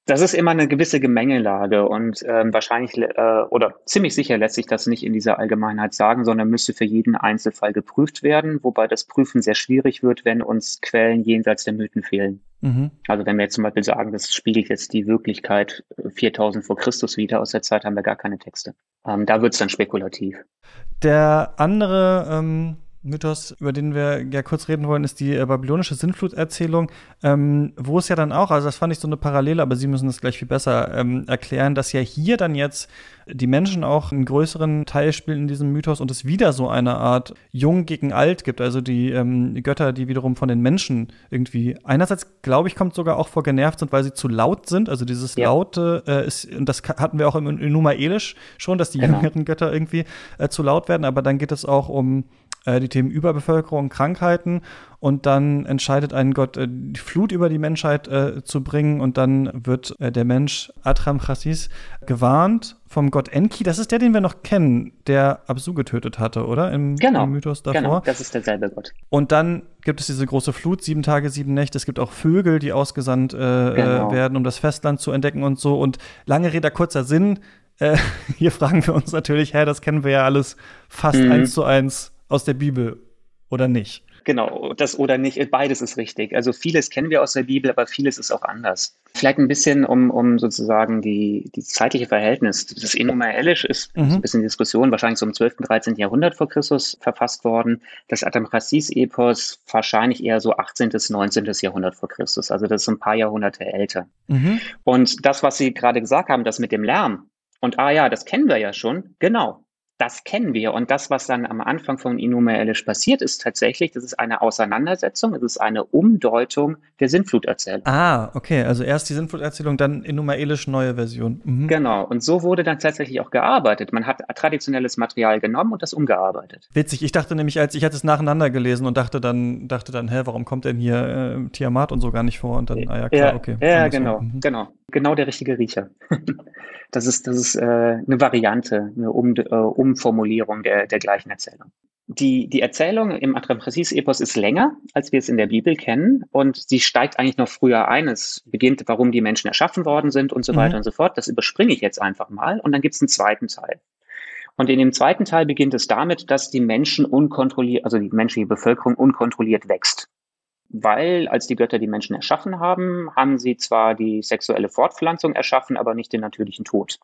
Das ist immer eine gewisse Gemengelage und ähm, wahrscheinlich äh, oder ziemlich sicher lässt sich das nicht in dieser Allgemeinheit sagen, sondern müsste für jeden Einzelfall geprüft werden, wobei das Prüfen sehr schwierig wird, wenn uns Quellen jenseits der Mythen fehlen. Mhm. Also wenn wir jetzt zum Beispiel sagen, das spiegelt jetzt die Wirklichkeit 4000 vor Christus wieder, aus der Zeit haben wir gar keine Texte. Ähm, da wird es dann spekulativ. Der andere ähm Mythos, über den wir ja kurz reden wollen, ist die äh, babylonische Sintfluterzählung, ähm, wo es ja dann auch, also das fand ich so eine Parallele, aber Sie müssen das gleich viel besser ähm, erklären, dass ja hier dann jetzt die Menschen auch einen größeren Teil spielen in diesem Mythos und es wieder so eine Art Jung gegen Alt gibt, also die, ähm, Götter, die wiederum von den Menschen irgendwie einerseits, glaube ich, kommt sogar auch vor genervt sind, weil sie zu laut sind, also dieses ja. Laute äh, ist, und das hatten wir auch im Enuma Elish schon, dass die genau. jüngeren Götter irgendwie äh, zu laut werden, aber dann geht es auch um äh, die Themen Überbevölkerung, Krankheiten und dann entscheidet ein Gott, äh, die Flut über die Menschheit äh, zu bringen und dann wird äh, der Mensch Atram Chassis gewarnt vom Gott Enki. Das ist der, den wir noch kennen, der Absu getötet hatte, oder? Im, genau, im Mythos davor. Genau, das ist derselbe Gott. Und dann gibt es diese große Flut, sieben Tage, sieben Nächte. Es gibt auch Vögel, die ausgesandt genau. werden, um das Festland zu entdecken und so. Und lange Rede, kurzer Sinn. Äh, (laughs) hier fragen wir uns natürlich, hä, das kennen wir ja alles fast mhm. eins zu eins aus der Bibel oder nicht? Genau, das oder nicht, beides ist richtig. Also vieles kennen wir aus der Bibel, aber vieles ist auch anders. Vielleicht ein bisschen um, um sozusagen die, die zeitliche Verhältnis. Das Enuma Elish ist mhm. ein bisschen Diskussion, wahrscheinlich so im 12., 13. Jahrhundert vor Christus verfasst worden. Das Adamrasis-Epos wahrscheinlich eher so 18., 19. Jahrhundert vor Christus. Also das ist ein paar Jahrhunderte älter. Mhm. Und das, was Sie gerade gesagt haben, das mit dem Lärm, und ah ja, das kennen wir ja schon, genau das kennen wir. Und das, was dann am Anfang von Inuma Elish passiert, ist tatsächlich, das ist eine Auseinandersetzung, es ist eine Umdeutung der Sintfluterzählung. Ah, okay. Also erst die Sintfluterzählung, dann Inuma Elish neue Version. Mhm. Genau. Und so wurde dann tatsächlich auch gearbeitet. Man hat traditionelles Material genommen und das umgearbeitet. Witzig. Ich dachte nämlich, als ich hatte es nacheinander gelesen und dachte dann, dachte dann, hä, warum kommt denn hier äh, Tiamat und so gar nicht vor? Und dann, ah ja, klar, okay. Ja, genau, mhm. genau. Genau der richtige Riecher. (laughs) das ist, das ist äh, eine Variante, eine um, äh, Umformulierung der, der gleichen Erzählung. Die, die Erzählung im Atrampasis-Epos ist länger, als wir es in der Bibel kennen, und sie steigt eigentlich noch früher ein. Es beginnt, warum die Menschen erschaffen worden sind und so mhm. weiter und so fort. Das überspringe ich jetzt einfach mal. Und dann gibt es einen zweiten Teil. Und in dem zweiten Teil beginnt es damit, dass die Menschen unkontrolliert, also die menschliche Bevölkerung unkontrolliert wächst weil als die Götter die Menschen erschaffen haben, haben sie zwar die sexuelle Fortpflanzung erschaffen, aber nicht den natürlichen Tod.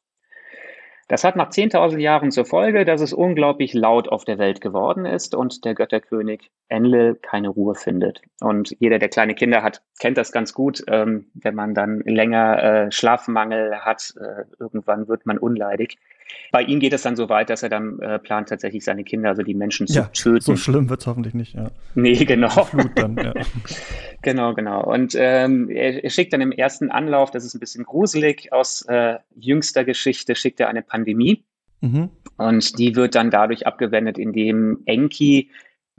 Das hat nach 10.000 Jahren zur Folge, dass es unglaublich laut auf der Welt geworden ist und der Götterkönig Enlil keine Ruhe findet. Und jeder, der kleine Kinder hat, kennt das ganz gut. Ähm, wenn man dann länger äh, Schlafmangel hat, äh, irgendwann wird man unleidig. Bei ihm geht es dann so weit, dass er dann äh, plant, tatsächlich seine Kinder, also die Menschen zu ja, töten. So schlimm wird es hoffentlich nicht, ja. Nee, genau. Dann, ja. (laughs) genau, genau. Und ähm, er, er, schickt dann im ersten Anlauf, das ist ein bisschen gruselig, aus äh, jüngster Geschichte schickt er eine Pandemie. Mhm. Und die wird dann dadurch abgewendet, indem Enki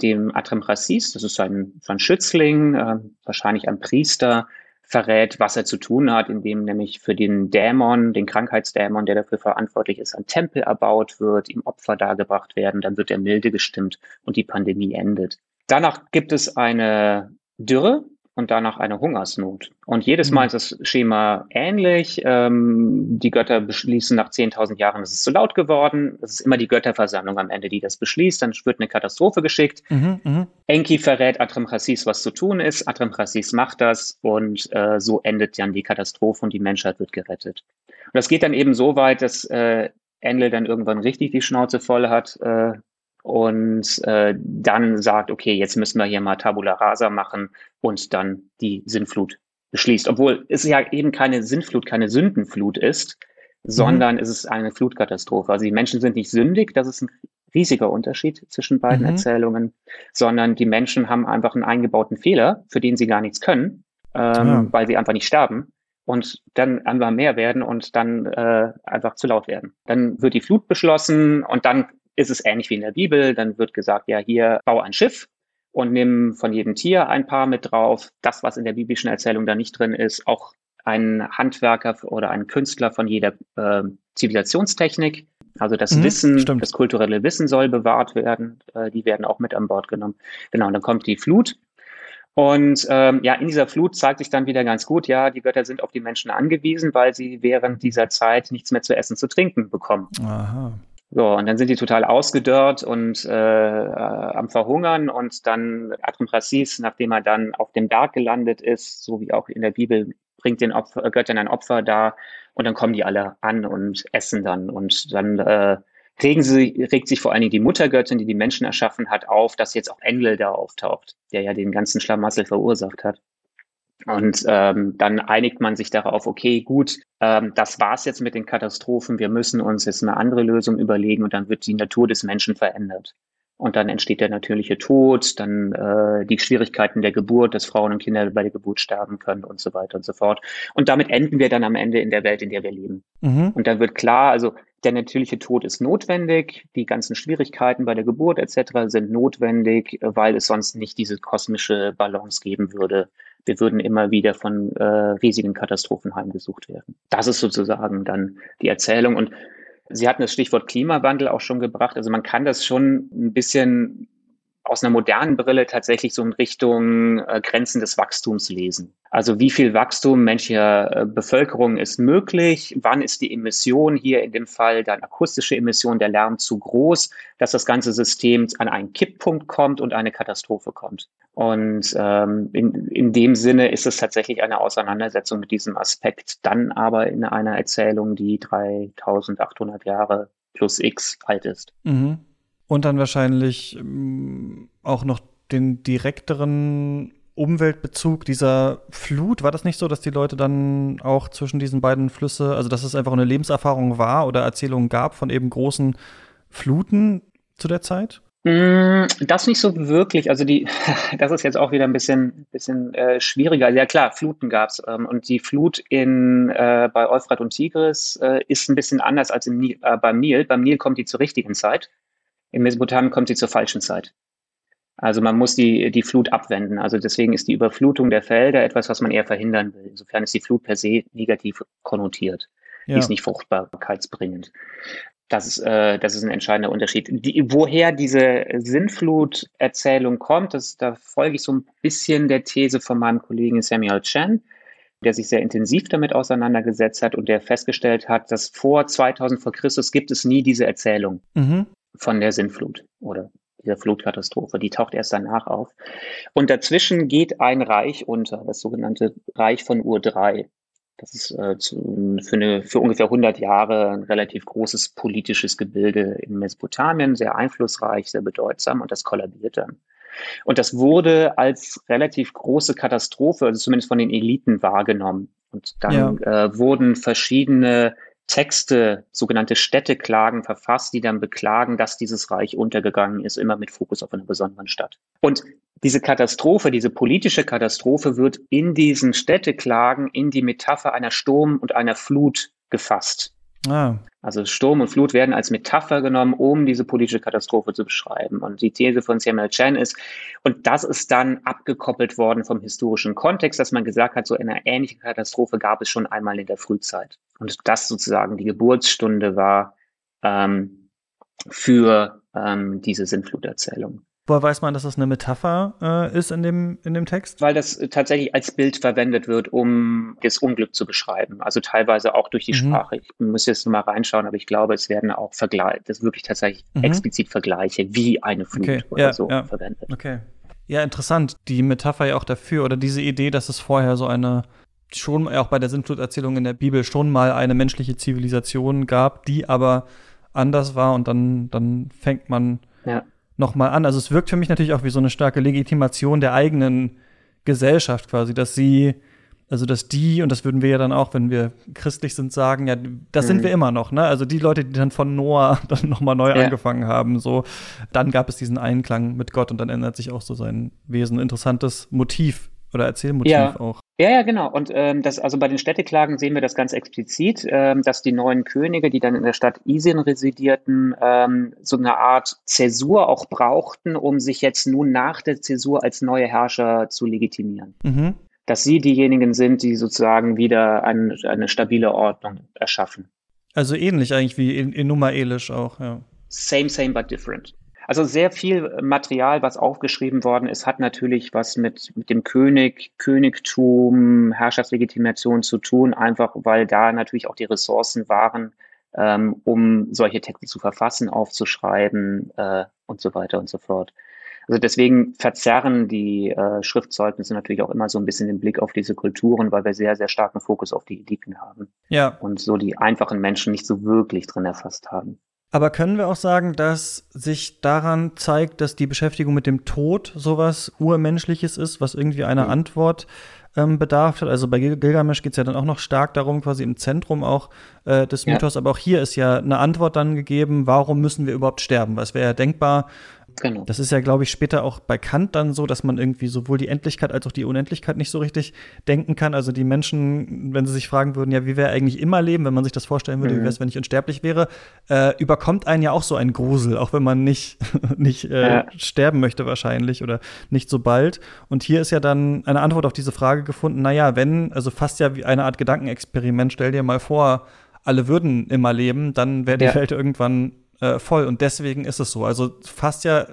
dem Atremrasis, das ist ein, ein Schützling, äh, wahrscheinlich ein Priester, verrät, was er zu tun hat, indem nämlich für den Dämon, den Krankheitsdämon, der dafür verantwortlich ist, ein Tempel erbaut wird, ihm Opfer dargebracht werden, dann wird er milde gestimmt und die Pandemie endet. Danach gibt es eine Dürre, und danach eine Hungersnot. Und jedes Mal mhm. ist das Schema ähnlich. Ähm, die Götter beschließen nach 10.000 Jahren, es ist zu laut geworden. Es ist immer die Götterversammlung am Ende, die das beschließt. Dann wird eine Katastrophe geschickt. Mhm, mh. Enki verrät Atremchasis, was zu tun ist. Atremchasis macht das und äh, so endet dann die Katastrophe und die Menschheit wird gerettet. Und das geht dann eben so weit, dass äh, Enlil dann irgendwann richtig die Schnauze voll hat äh, und äh, dann sagt, okay, jetzt müssen wir hier mal Tabula Rasa machen und dann die Sinnflut beschließt. Obwohl es ja eben keine Sinnflut, keine Sündenflut ist, sondern mhm. es ist eine Flutkatastrophe. Also die Menschen sind nicht sündig, das ist ein riesiger Unterschied zwischen beiden mhm. Erzählungen, sondern die Menschen haben einfach einen eingebauten Fehler, für den sie gar nichts können, ähm, ja. weil sie einfach nicht sterben und dann einfach mehr werden und dann äh, einfach zu laut werden. Dann wird die Flut beschlossen und dann ist es ähnlich wie in der Bibel. Dann wird gesagt, ja, hier bau ein Schiff und nimm von jedem Tier ein paar mit drauf. Das, was in der biblischen Erzählung da nicht drin ist, auch ein Handwerker oder ein Künstler von jeder äh, Zivilisationstechnik. Also das mhm, Wissen, stimmt. das kulturelle Wissen soll bewahrt werden. Äh, die werden auch mit an Bord genommen. Genau, und dann kommt die Flut. Und ähm, ja, in dieser Flut zeigt sich dann wieder ganz gut, ja, die Götter sind auf die Menschen angewiesen, weil sie während dieser Zeit nichts mehr zu essen, zu trinken bekommen. Aha. So, und dann sind die total ausgedörrt und äh, äh, am Verhungern und dann Adrim Rassis, nachdem er dann auf dem Berg gelandet ist, so wie auch in der Bibel, bringt den Opfer, Göttern ein Opfer da und dann kommen die alle an und essen dann und dann äh, regen sie, regt sich vor allen Dingen die Muttergöttin, die die Menschen erschaffen hat, auf, dass jetzt auch Enlil da auftaucht, der ja den ganzen Schlamassel verursacht hat. Und ähm, dann einigt man sich darauf, okay, gut, ähm, das war's jetzt mit den Katastrophen, wir müssen uns jetzt eine andere Lösung überlegen und dann wird die Natur des Menschen verändert. Und dann entsteht der natürliche Tod, dann äh, die Schwierigkeiten der Geburt, dass Frauen und Kinder bei der Geburt sterben können und so weiter und so fort. Und damit enden wir dann am Ende in der Welt, in der wir leben. Mhm. Und dann wird klar, also der natürliche Tod ist notwendig, die ganzen Schwierigkeiten bei der Geburt etc. sind notwendig, weil es sonst nicht diese kosmische Balance geben würde, wir würden immer wieder von äh, riesigen Katastrophen heimgesucht werden. Das ist sozusagen dann die Erzählung. Und Sie hatten das Stichwort Klimawandel auch schon gebracht. Also man kann das schon ein bisschen aus einer modernen Brille tatsächlich so in Richtung äh, Grenzen des Wachstums lesen. Also wie viel Wachstum menschlicher äh, Bevölkerung ist möglich? Wann ist die Emission hier in dem Fall dann akustische Emission, der Lärm zu groß, dass das ganze System an einen Kipppunkt kommt und eine Katastrophe kommt? Und ähm, in, in dem Sinne ist es tatsächlich eine Auseinandersetzung mit diesem Aspekt, dann aber in einer Erzählung, die 3800 Jahre plus X alt ist. Mhm. Und dann wahrscheinlich ähm, auch noch den direkteren Umweltbezug dieser Flut. War das nicht so, dass die Leute dann auch zwischen diesen beiden Flüsse, also dass es einfach eine Lebenserfahrung war oder Erzählungen gab von eben großen Fluten zu der Zeit? Mm, das nicht so wirklich. Also die, (laughs) das ist jetzt auch wieder ein bisschen, bisschen äh, schwieriger. Ja klar, Fluten gab's ähm, und die Flut in äh, bei Euphrat und Tigris äh, ist ein bisschen anders als im, äh, beim Nil. Beim Nil kommt die zur richtigen Zeit. In Mesopotamien kommt sie zur falschen Zeit. Also man muss die, die Flut abwenden. Also deswegen ist die Überflutung der Felder etwas, was man eher verhindern will. Insofern ist die Flut per se negativ konnotiert. Ja. Die ist nicht fruchtbarkeitsbringend. Das ist, äh, das ist ein entscheidender Unterschied. Die, woher diese Sinnflut-Erzählung kommt, das, da folge ich so ein bisschen der These von meinem Kollegen Samuel Chen, der sich sehr intensiv damit auseinandergesetzt hat und der festgestellt hat, dass vor 2000 vor Christus gibt es nie diese Erzählung. Mhm von der Sintflut oder dieser Flutkatastrophe. Die taucht erst danach auf. Und dazwischen geht ein Reich unter, das sogenannte Reich von Ur 3. Das ist äh, zu, für, eine, für ungefähr 100 Jahre ein relativ großes politisches Gebilde in Mesopotamien, sehr einflussreich, sehr bedeutsam und das kollabiert dann. Und das wurde als relativ große Katastrophe, also zumindest von den Eliten wahrgenommen. Und dann ja. äh, wurden verschiedene Texte, sogenannte Städteklagen verfasst, die dann beklagen, dass dieses Reich untergegangen ist, immer mit Fokus auf eine besondere Stadt. Und diese Katastrophe, diese politische Katastrophe wird in diesen Städteklagen in die Metapher einer Sturm und einer Flut gefasst. Ah. Also Sturm und Flut werden als Metapher genommen, um diese politische Katastrophe zu beschreiben. Und die These von Samuel Chen ist, und das ist dann abgekoppelt worden vom historischen Kontext, dass man gesagt hat, so eine ähnliche Katastrophe gab es schon einmal in der Frühzeit. Und das sozusagen die Geburtsstunde war ähm, für ähm, diese Sintfluterzählung. Woher weiß man, dass das eine Metapher äh, ist in dem, in dem Text? Weil das tatsächlich als Bild verwendet wird, um das Unglück zu beschreiben. Also teilweise auch durch die mhm. Sprache. Ich muss jetzt mal reinschauen, aber ich glaube, es werden auch Vergleiche, das wirklich tatsächlich mhm. explizit Vergleiche wie eine Flut okay. oder ja, so ja. verwendet. Okay. Ja, interessant. Die Metapher ja auch dafür oder diese Idee, dass es vorher so eine schon auch bei der Sintfluterzählung in der Bibel schon mal eine menschliche Zivilisation gab, die aber anders war und dann, dann fängt man ja nochmal an. Also es wirkt für mich natürlich auch wie so eine starke Legitimation der eigenen Gesellschaft quasi, dass sie, also dass die, und das würden wir ja dann auch, wenn wir christlich sind, sagen, ja, das mhm. sind wir immer noch, ne? Also die Leute, die dann von Noah (laughs) dann nochmal neu ja. angefangen haben, so, dann gab es diesen Einklang mit Gott und dann ändert sich auch so sein Wesen. Interessantes Motiv oder Erzählmotiv ja. auch. Ja, ja, genau. Und ähm, das, also bei den Städteklagen sehen wir das ganz explizit, ähm, dass die neuen Könige, die dann in der Stadt Isin residierten, ähm, so eine Art Zäsur auch brauchten, um sich jetzt nun nach der Zäsur als neue Herrscher zu legitimieren. Mhm. Dass sie diejenigen sind, die sozusagen wieder ein, eine stabile Ordnung erschaffen. Also ähnlich eigentlich wie in, in Nummer Elisch auch, ja. Same, same, but different. Also sehr viel Material, was aufgeschrieben worden ist, hat natürlich was mit, mit dem König, Königtum, Herrschaftslegitimation zu tun, einfach weil da natürlich auch die Ressourcen waren, ähm, um solche Texte zu verfassen, aufzuschreiben äh, und so weiter und so fort. Also deswegen verzerren die äh, Schriftzeugnisse natürlich auch immer so ein bisschen den Blick auf diese Kulturen, weil wir sehr, sehr starken Fokus auf die Eliten haben. Ja. Und so die einfachen Menschen nicht so wirklich drin erfasst haben. Aber können wir auch sagen, dass sich daran zeigt, dass die Beschäftigung mit dem Tod sowas Urmenschliches ist, was irgendwie einer mhm. Antwort ähm, bedarf hat? Also bei Gilgamesch geht es ja dann auch noch stark darum, quasi im Zentrum auch äh, des Mythos, ja. aber auch hier ist ja eine Antwort dann gegeben, warum müssen wir überhaupt sterben? Weil es wäre ja denkbar, Genau. Das ist ja, glaube ich, später auch bei Kant dann so, dass man irgendwie sowohl die Endlichkeit als auch die Unendlichkeit nicht so richtig denken kann. Also die Menschen, wenn sie sich fragen würden, ja, wie wäre eigentlich immer leben, wenn man sich das vorstellen würde, mhm. wie wäre es, wenn ich unsterblich wäre, äh, überkommt einen ja auch so ein Grusel, auch wenn man nicht, (laughs) nicht äh, ja. sterben möchte wahrscheinlich oder nicht so bald. Und hier ist ja dann eine Antwort auf diese Frage gefunden, naja, wenn, also fast ja wie eine Art Gedankenexperiment, stell dir mal vor, alle würden immer leben, dann wäre die ja. Welt irgendwann äh, voll. Und deswegen ist es so. Also fast ja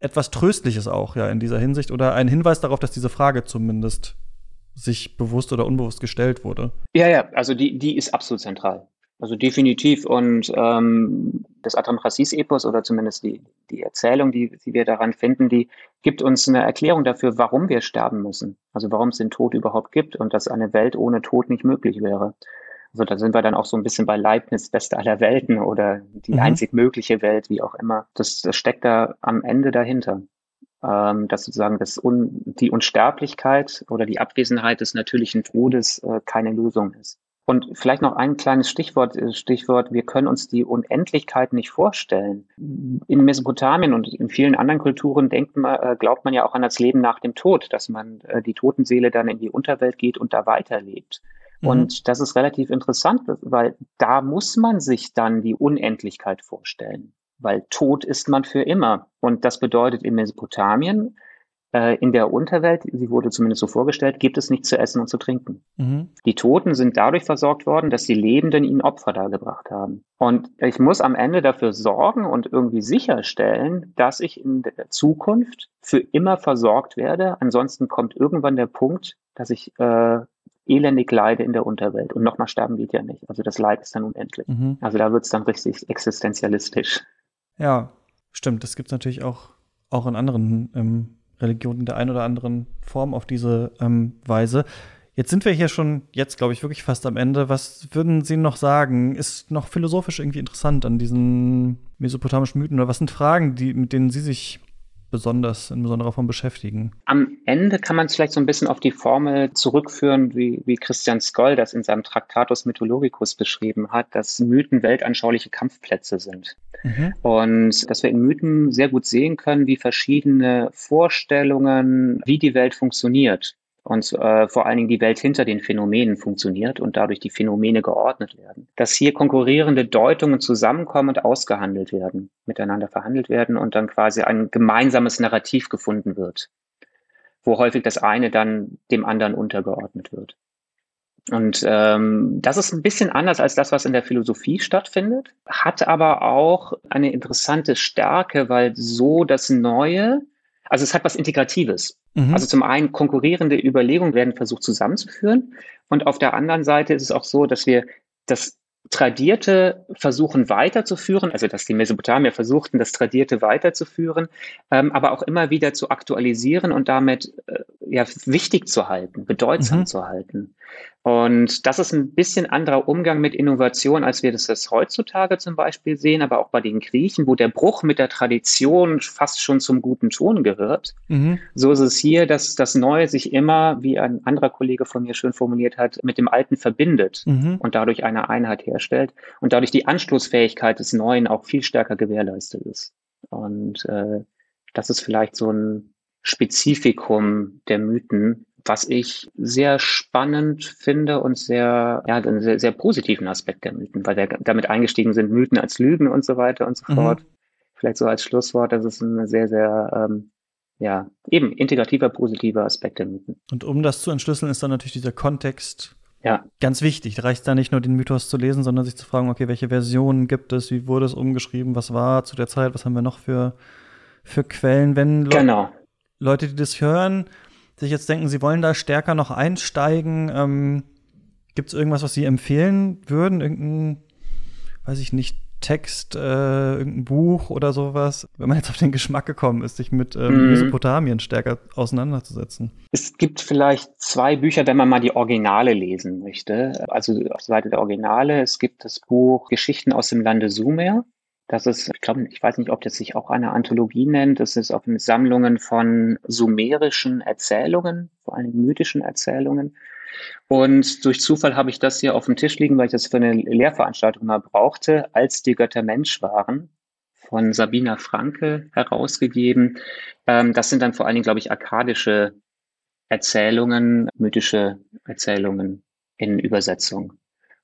etwas Tröstliches auch ja in dieser Hinsicht oder ein Hinweis darauf, dass diese Frage zumindest sich bewusst oder unbewusst gestellt wurde. Ja, ja, also die, die ist absolut zentral. Also definitiv. Und ähm, das Adam Rassis-Epos oder zumindest die, die Erzählung, die, die wir daran finden, die gibt uns eine Erklärung dafür, warum wir sterben müssen. Also warum es den Tod überhaupt gibt und dass eine Welt ohne Tod nicht möglich wäre. Also da sind wir dann auch so ein bisschen bei Leibniz, Beste aller Welten oder die mhm. einzig mögliche Welt, wie auch immer. Das, das steckt da am Ende dahinter. Ähm, dass sozusagen das Un die Unsterblichkeit oder die Abwesenheit des natürlichen Todes äh, keine Lösung ist. Und vielleicht noch ein kleines Stichwort, äh, Stichwort, wir können uns die Unendlichkeit nicht vorstellen. In Mesopotamien und in vielen anderen Kulturen denkt man, äh, glaubt man ja auch an das Leben nach dem Tod, dass man äh, die Totenseele dann in die Unterwelt geht und da weiterlebt. Mhm. Und das ist relativ interessant, weil da muss man sich dann die Unendlichkeit vorstellen, weil tot ist man für immer. Und das bedeutet in Mesopotamien, äh, in der Unterwelt, sie wurde zumindest so vorgestellt, gibt es nichts zu essen und zu trinken. Mhm. Die Toten sind dadurch versorgt worden, dass die Lebenden ihnen Opfer dargebracht haben. Und ich muss am Ende dafür sorgen und irgendwie sicherstellen, dass ich in der Zukunft für immer versorgt werde. Ansonsten kommt irgendwann der Punkt, dass ich äh, elendig leide in der Unterwelt. Und nochmal sterben geht ja nicht. Also das Leid ist dann unendlich. Mhm. Also da wird es dann richtig existenzialistisch. Ja, stimmt. Das gibt es natürlich auch, auch in anderen ähm, Religionen der ein oder anderen Form auf diese ähm, Weise. Jetzt sind wir hier schon, jetzt glaube ich, wirklich fast am Ende. Was würden Sie noch sagen? Ist noch philosophisch irgendwie interessant an diesen mesopotamischen Mythen? Oder was sind Fragen, die, mit denen Sie sich besonders in besonderer Form beschäftigen? Am Ende kann man es vielleicht so ein bisschen auf die Formel zurückführen, wie, wie Christian Skoll das in seinem Traktatus Mythologicus beschrieben hat, dass Mythen weltanschauliche Kampfplätze sind. Mhm. Und dass wir in Mythen sehr gut sehen können, wie verschiedene Vorstellungen, wie die Welt funktioniert und äh, vor allen Dingen die Welt hinter den Phänomenen funktioniert und dadurch die Phänomene geordnet werden. Dass hier konkurrierende Deutungen zusammenkommen und ausgehandelt werden, miteinander verhandelt werden und dann quasi ein gemeinsames Narrativ gefunden wird, wo häufig das eine dann dem anderen untergeordnet wird. Und ähm, das ist ein bisschen anders als das, was in der Philosophie stattfindet, hat aber auch eine interessante Stärke, weil so das Neue also es hat was Integratives. Mhm. Also zum einen konkurrierende Überlegungen werden versucht zusammenzuführen und auf der anderen Seite ist es auch so, dass wir das Tradierte versuchen weiterzuführen, also dass die Mesopotamier versuchten, das Tradierte weiterzuführen, ähm, aber auch immer wieder zu aktualisieren und damit äh, ja wichtig zu halten, bedeutsam mhm. zu halten. Und das ist ein bisschen anderer Umgang mit Innovation, als wir das jetzt heutzutage zum Beispiel sehen, aber auch bei den Griechen, wo der Bruch mit der Tradition fast schon zum guten Ton gehört. Mhm. So ist es hier, dass das Neue sich immer, wie ein anderer Kollege von mir schön formuliert hat, mit dem Alten verbindet mhm. und dadurch eine Einheit herstellt und dadurch die Anstoßfähigkeit des Neuen auch viel stärker gewährleistet ist. Und äh, das ist vielleicht so ein Spezifikum der Mythen, was ich sehr spannend finde und sehr, ja, einen sehr, sehr positiven Aspekt der Mythen, weil wir damit eingestiegen sind, Mythen als Lügen und so weiter und so mhm. fort. Vielleicht so als Schlusswort, das ist ein sehr, sehr, ähm, ja, eben integrativer, positiver Aspekt der Mythen. Und um das zu entschlüsseln, ist dann natürlich dieser Kontext ja. ganz wichtig. Da reicht da nicht nur den Mythos zu lesen, sondern sich zu fragen, okay, welche Versionen gibt es, wie wurde es umgeschrieben, was war zu der Zeit, was haben wir noch für, für Quellen, wenn Le genau. Leute, die das hören, sich jetzt denken, sie wollen da stärker noch einsteigen, ähm, gibt es irgendwas, was sie empfehlen würden? Irgendein, weiß ich nicht, Text, äh, irgendein Buch oder sowas, wenn man jetzt auf den Geschmack gekommen ist, sich mit ähm, mhm. Mesopotamien stärker auseinanderzusetzen? Es gibt vielleicht zwei Bücher, wenn man mal die Originale lesen möchte. Also auf der Seite der Originale, es gibt das Buch Geschichten aus dem Lande Sumer das ist, ich glaube, ich weiß nicht, ob das sich auch eine Anthologie nennt. Das ist auf Sammlungen von sumerischen Erzählungen, vor allem mythischen Erzählungen. Und durch Zufall habe ich das hier auf dem Tisch liegen, weil ich das für eine Lehrveranstaltung mal brauchte, als die Götter Mensch waren, von Sabina Franke herausgegeben. Ähm, das sind dann vor allen Dingen, glaube ich, akkadische Erzählungen, mythische Erzählungen in Übersetzung.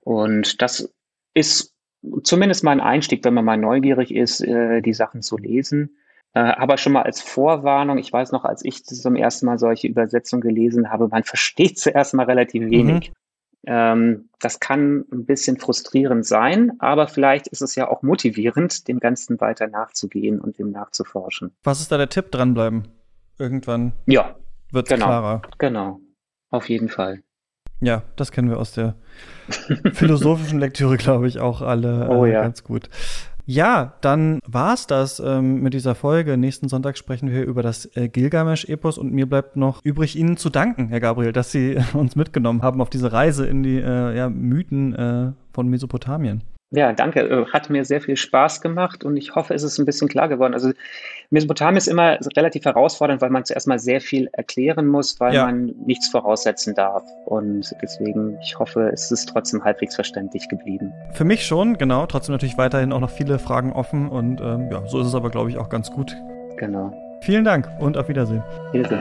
Und das ist zumindest mal ein Einstieg, wenn man mal neugierig ist, äh, die Sachen zu lesen. Äh, aber schon mal als Vorwarnung, ich weiß noch, als ich zum ersten Mal solche Übersetzungen gelesen habe, man (laughs) versteht zuerst mal relativ mhm. wenig. Mhm. Ähm, das kann ein bisschen frustrierend sein, aber vielleicht ist es ja auch motivierend, dem Ganzen weiter nachzugehen und dem nachzuforschen. Was ist da der Tipp? Dranbleiben. Irgendwann ja, wird es genau, klarer. Genau, auf jeden Fall. Ja, das kennen wir aus der (laughs) philosophischen Lektüre, glaube ich, auch alle oh, äh, ja. ganz gut. Ja, dann war's das ähm, mit dieser Folge. Nächsten Sonntag sprechen wir über das äh, Gilgamesch-Epos und mir bleibt noch übrig, Ihnen zu danken, Herr Gabriel, dass Sie (laughs) uns mitgenommen haben auf diese Reise in die äh, ja, Mythen äh, von Mesopotamien. Ja, danke. Äh, hat mir sehr viel Spaß gemacht und ich hoffe, es ist ein bisschen klar geworden. Also Mesopotamien ist immer relativ herausfordernd, weil man zuerst mal sehr viel erklären muss, weil ja. man nichts voraussetzen darf. Und deswegen, ich hoffe, es ist trotzdem halbwegs verständlich geblieben. Für mich schon, genau. Trotzdem natürlich weiterhin auch noch viele Fragen offen und ähm, ja, so ist es aber, glaube ich, auch ganz gut. Genau. Vielen Dank und auf Wiedersehen. Wiedersehen.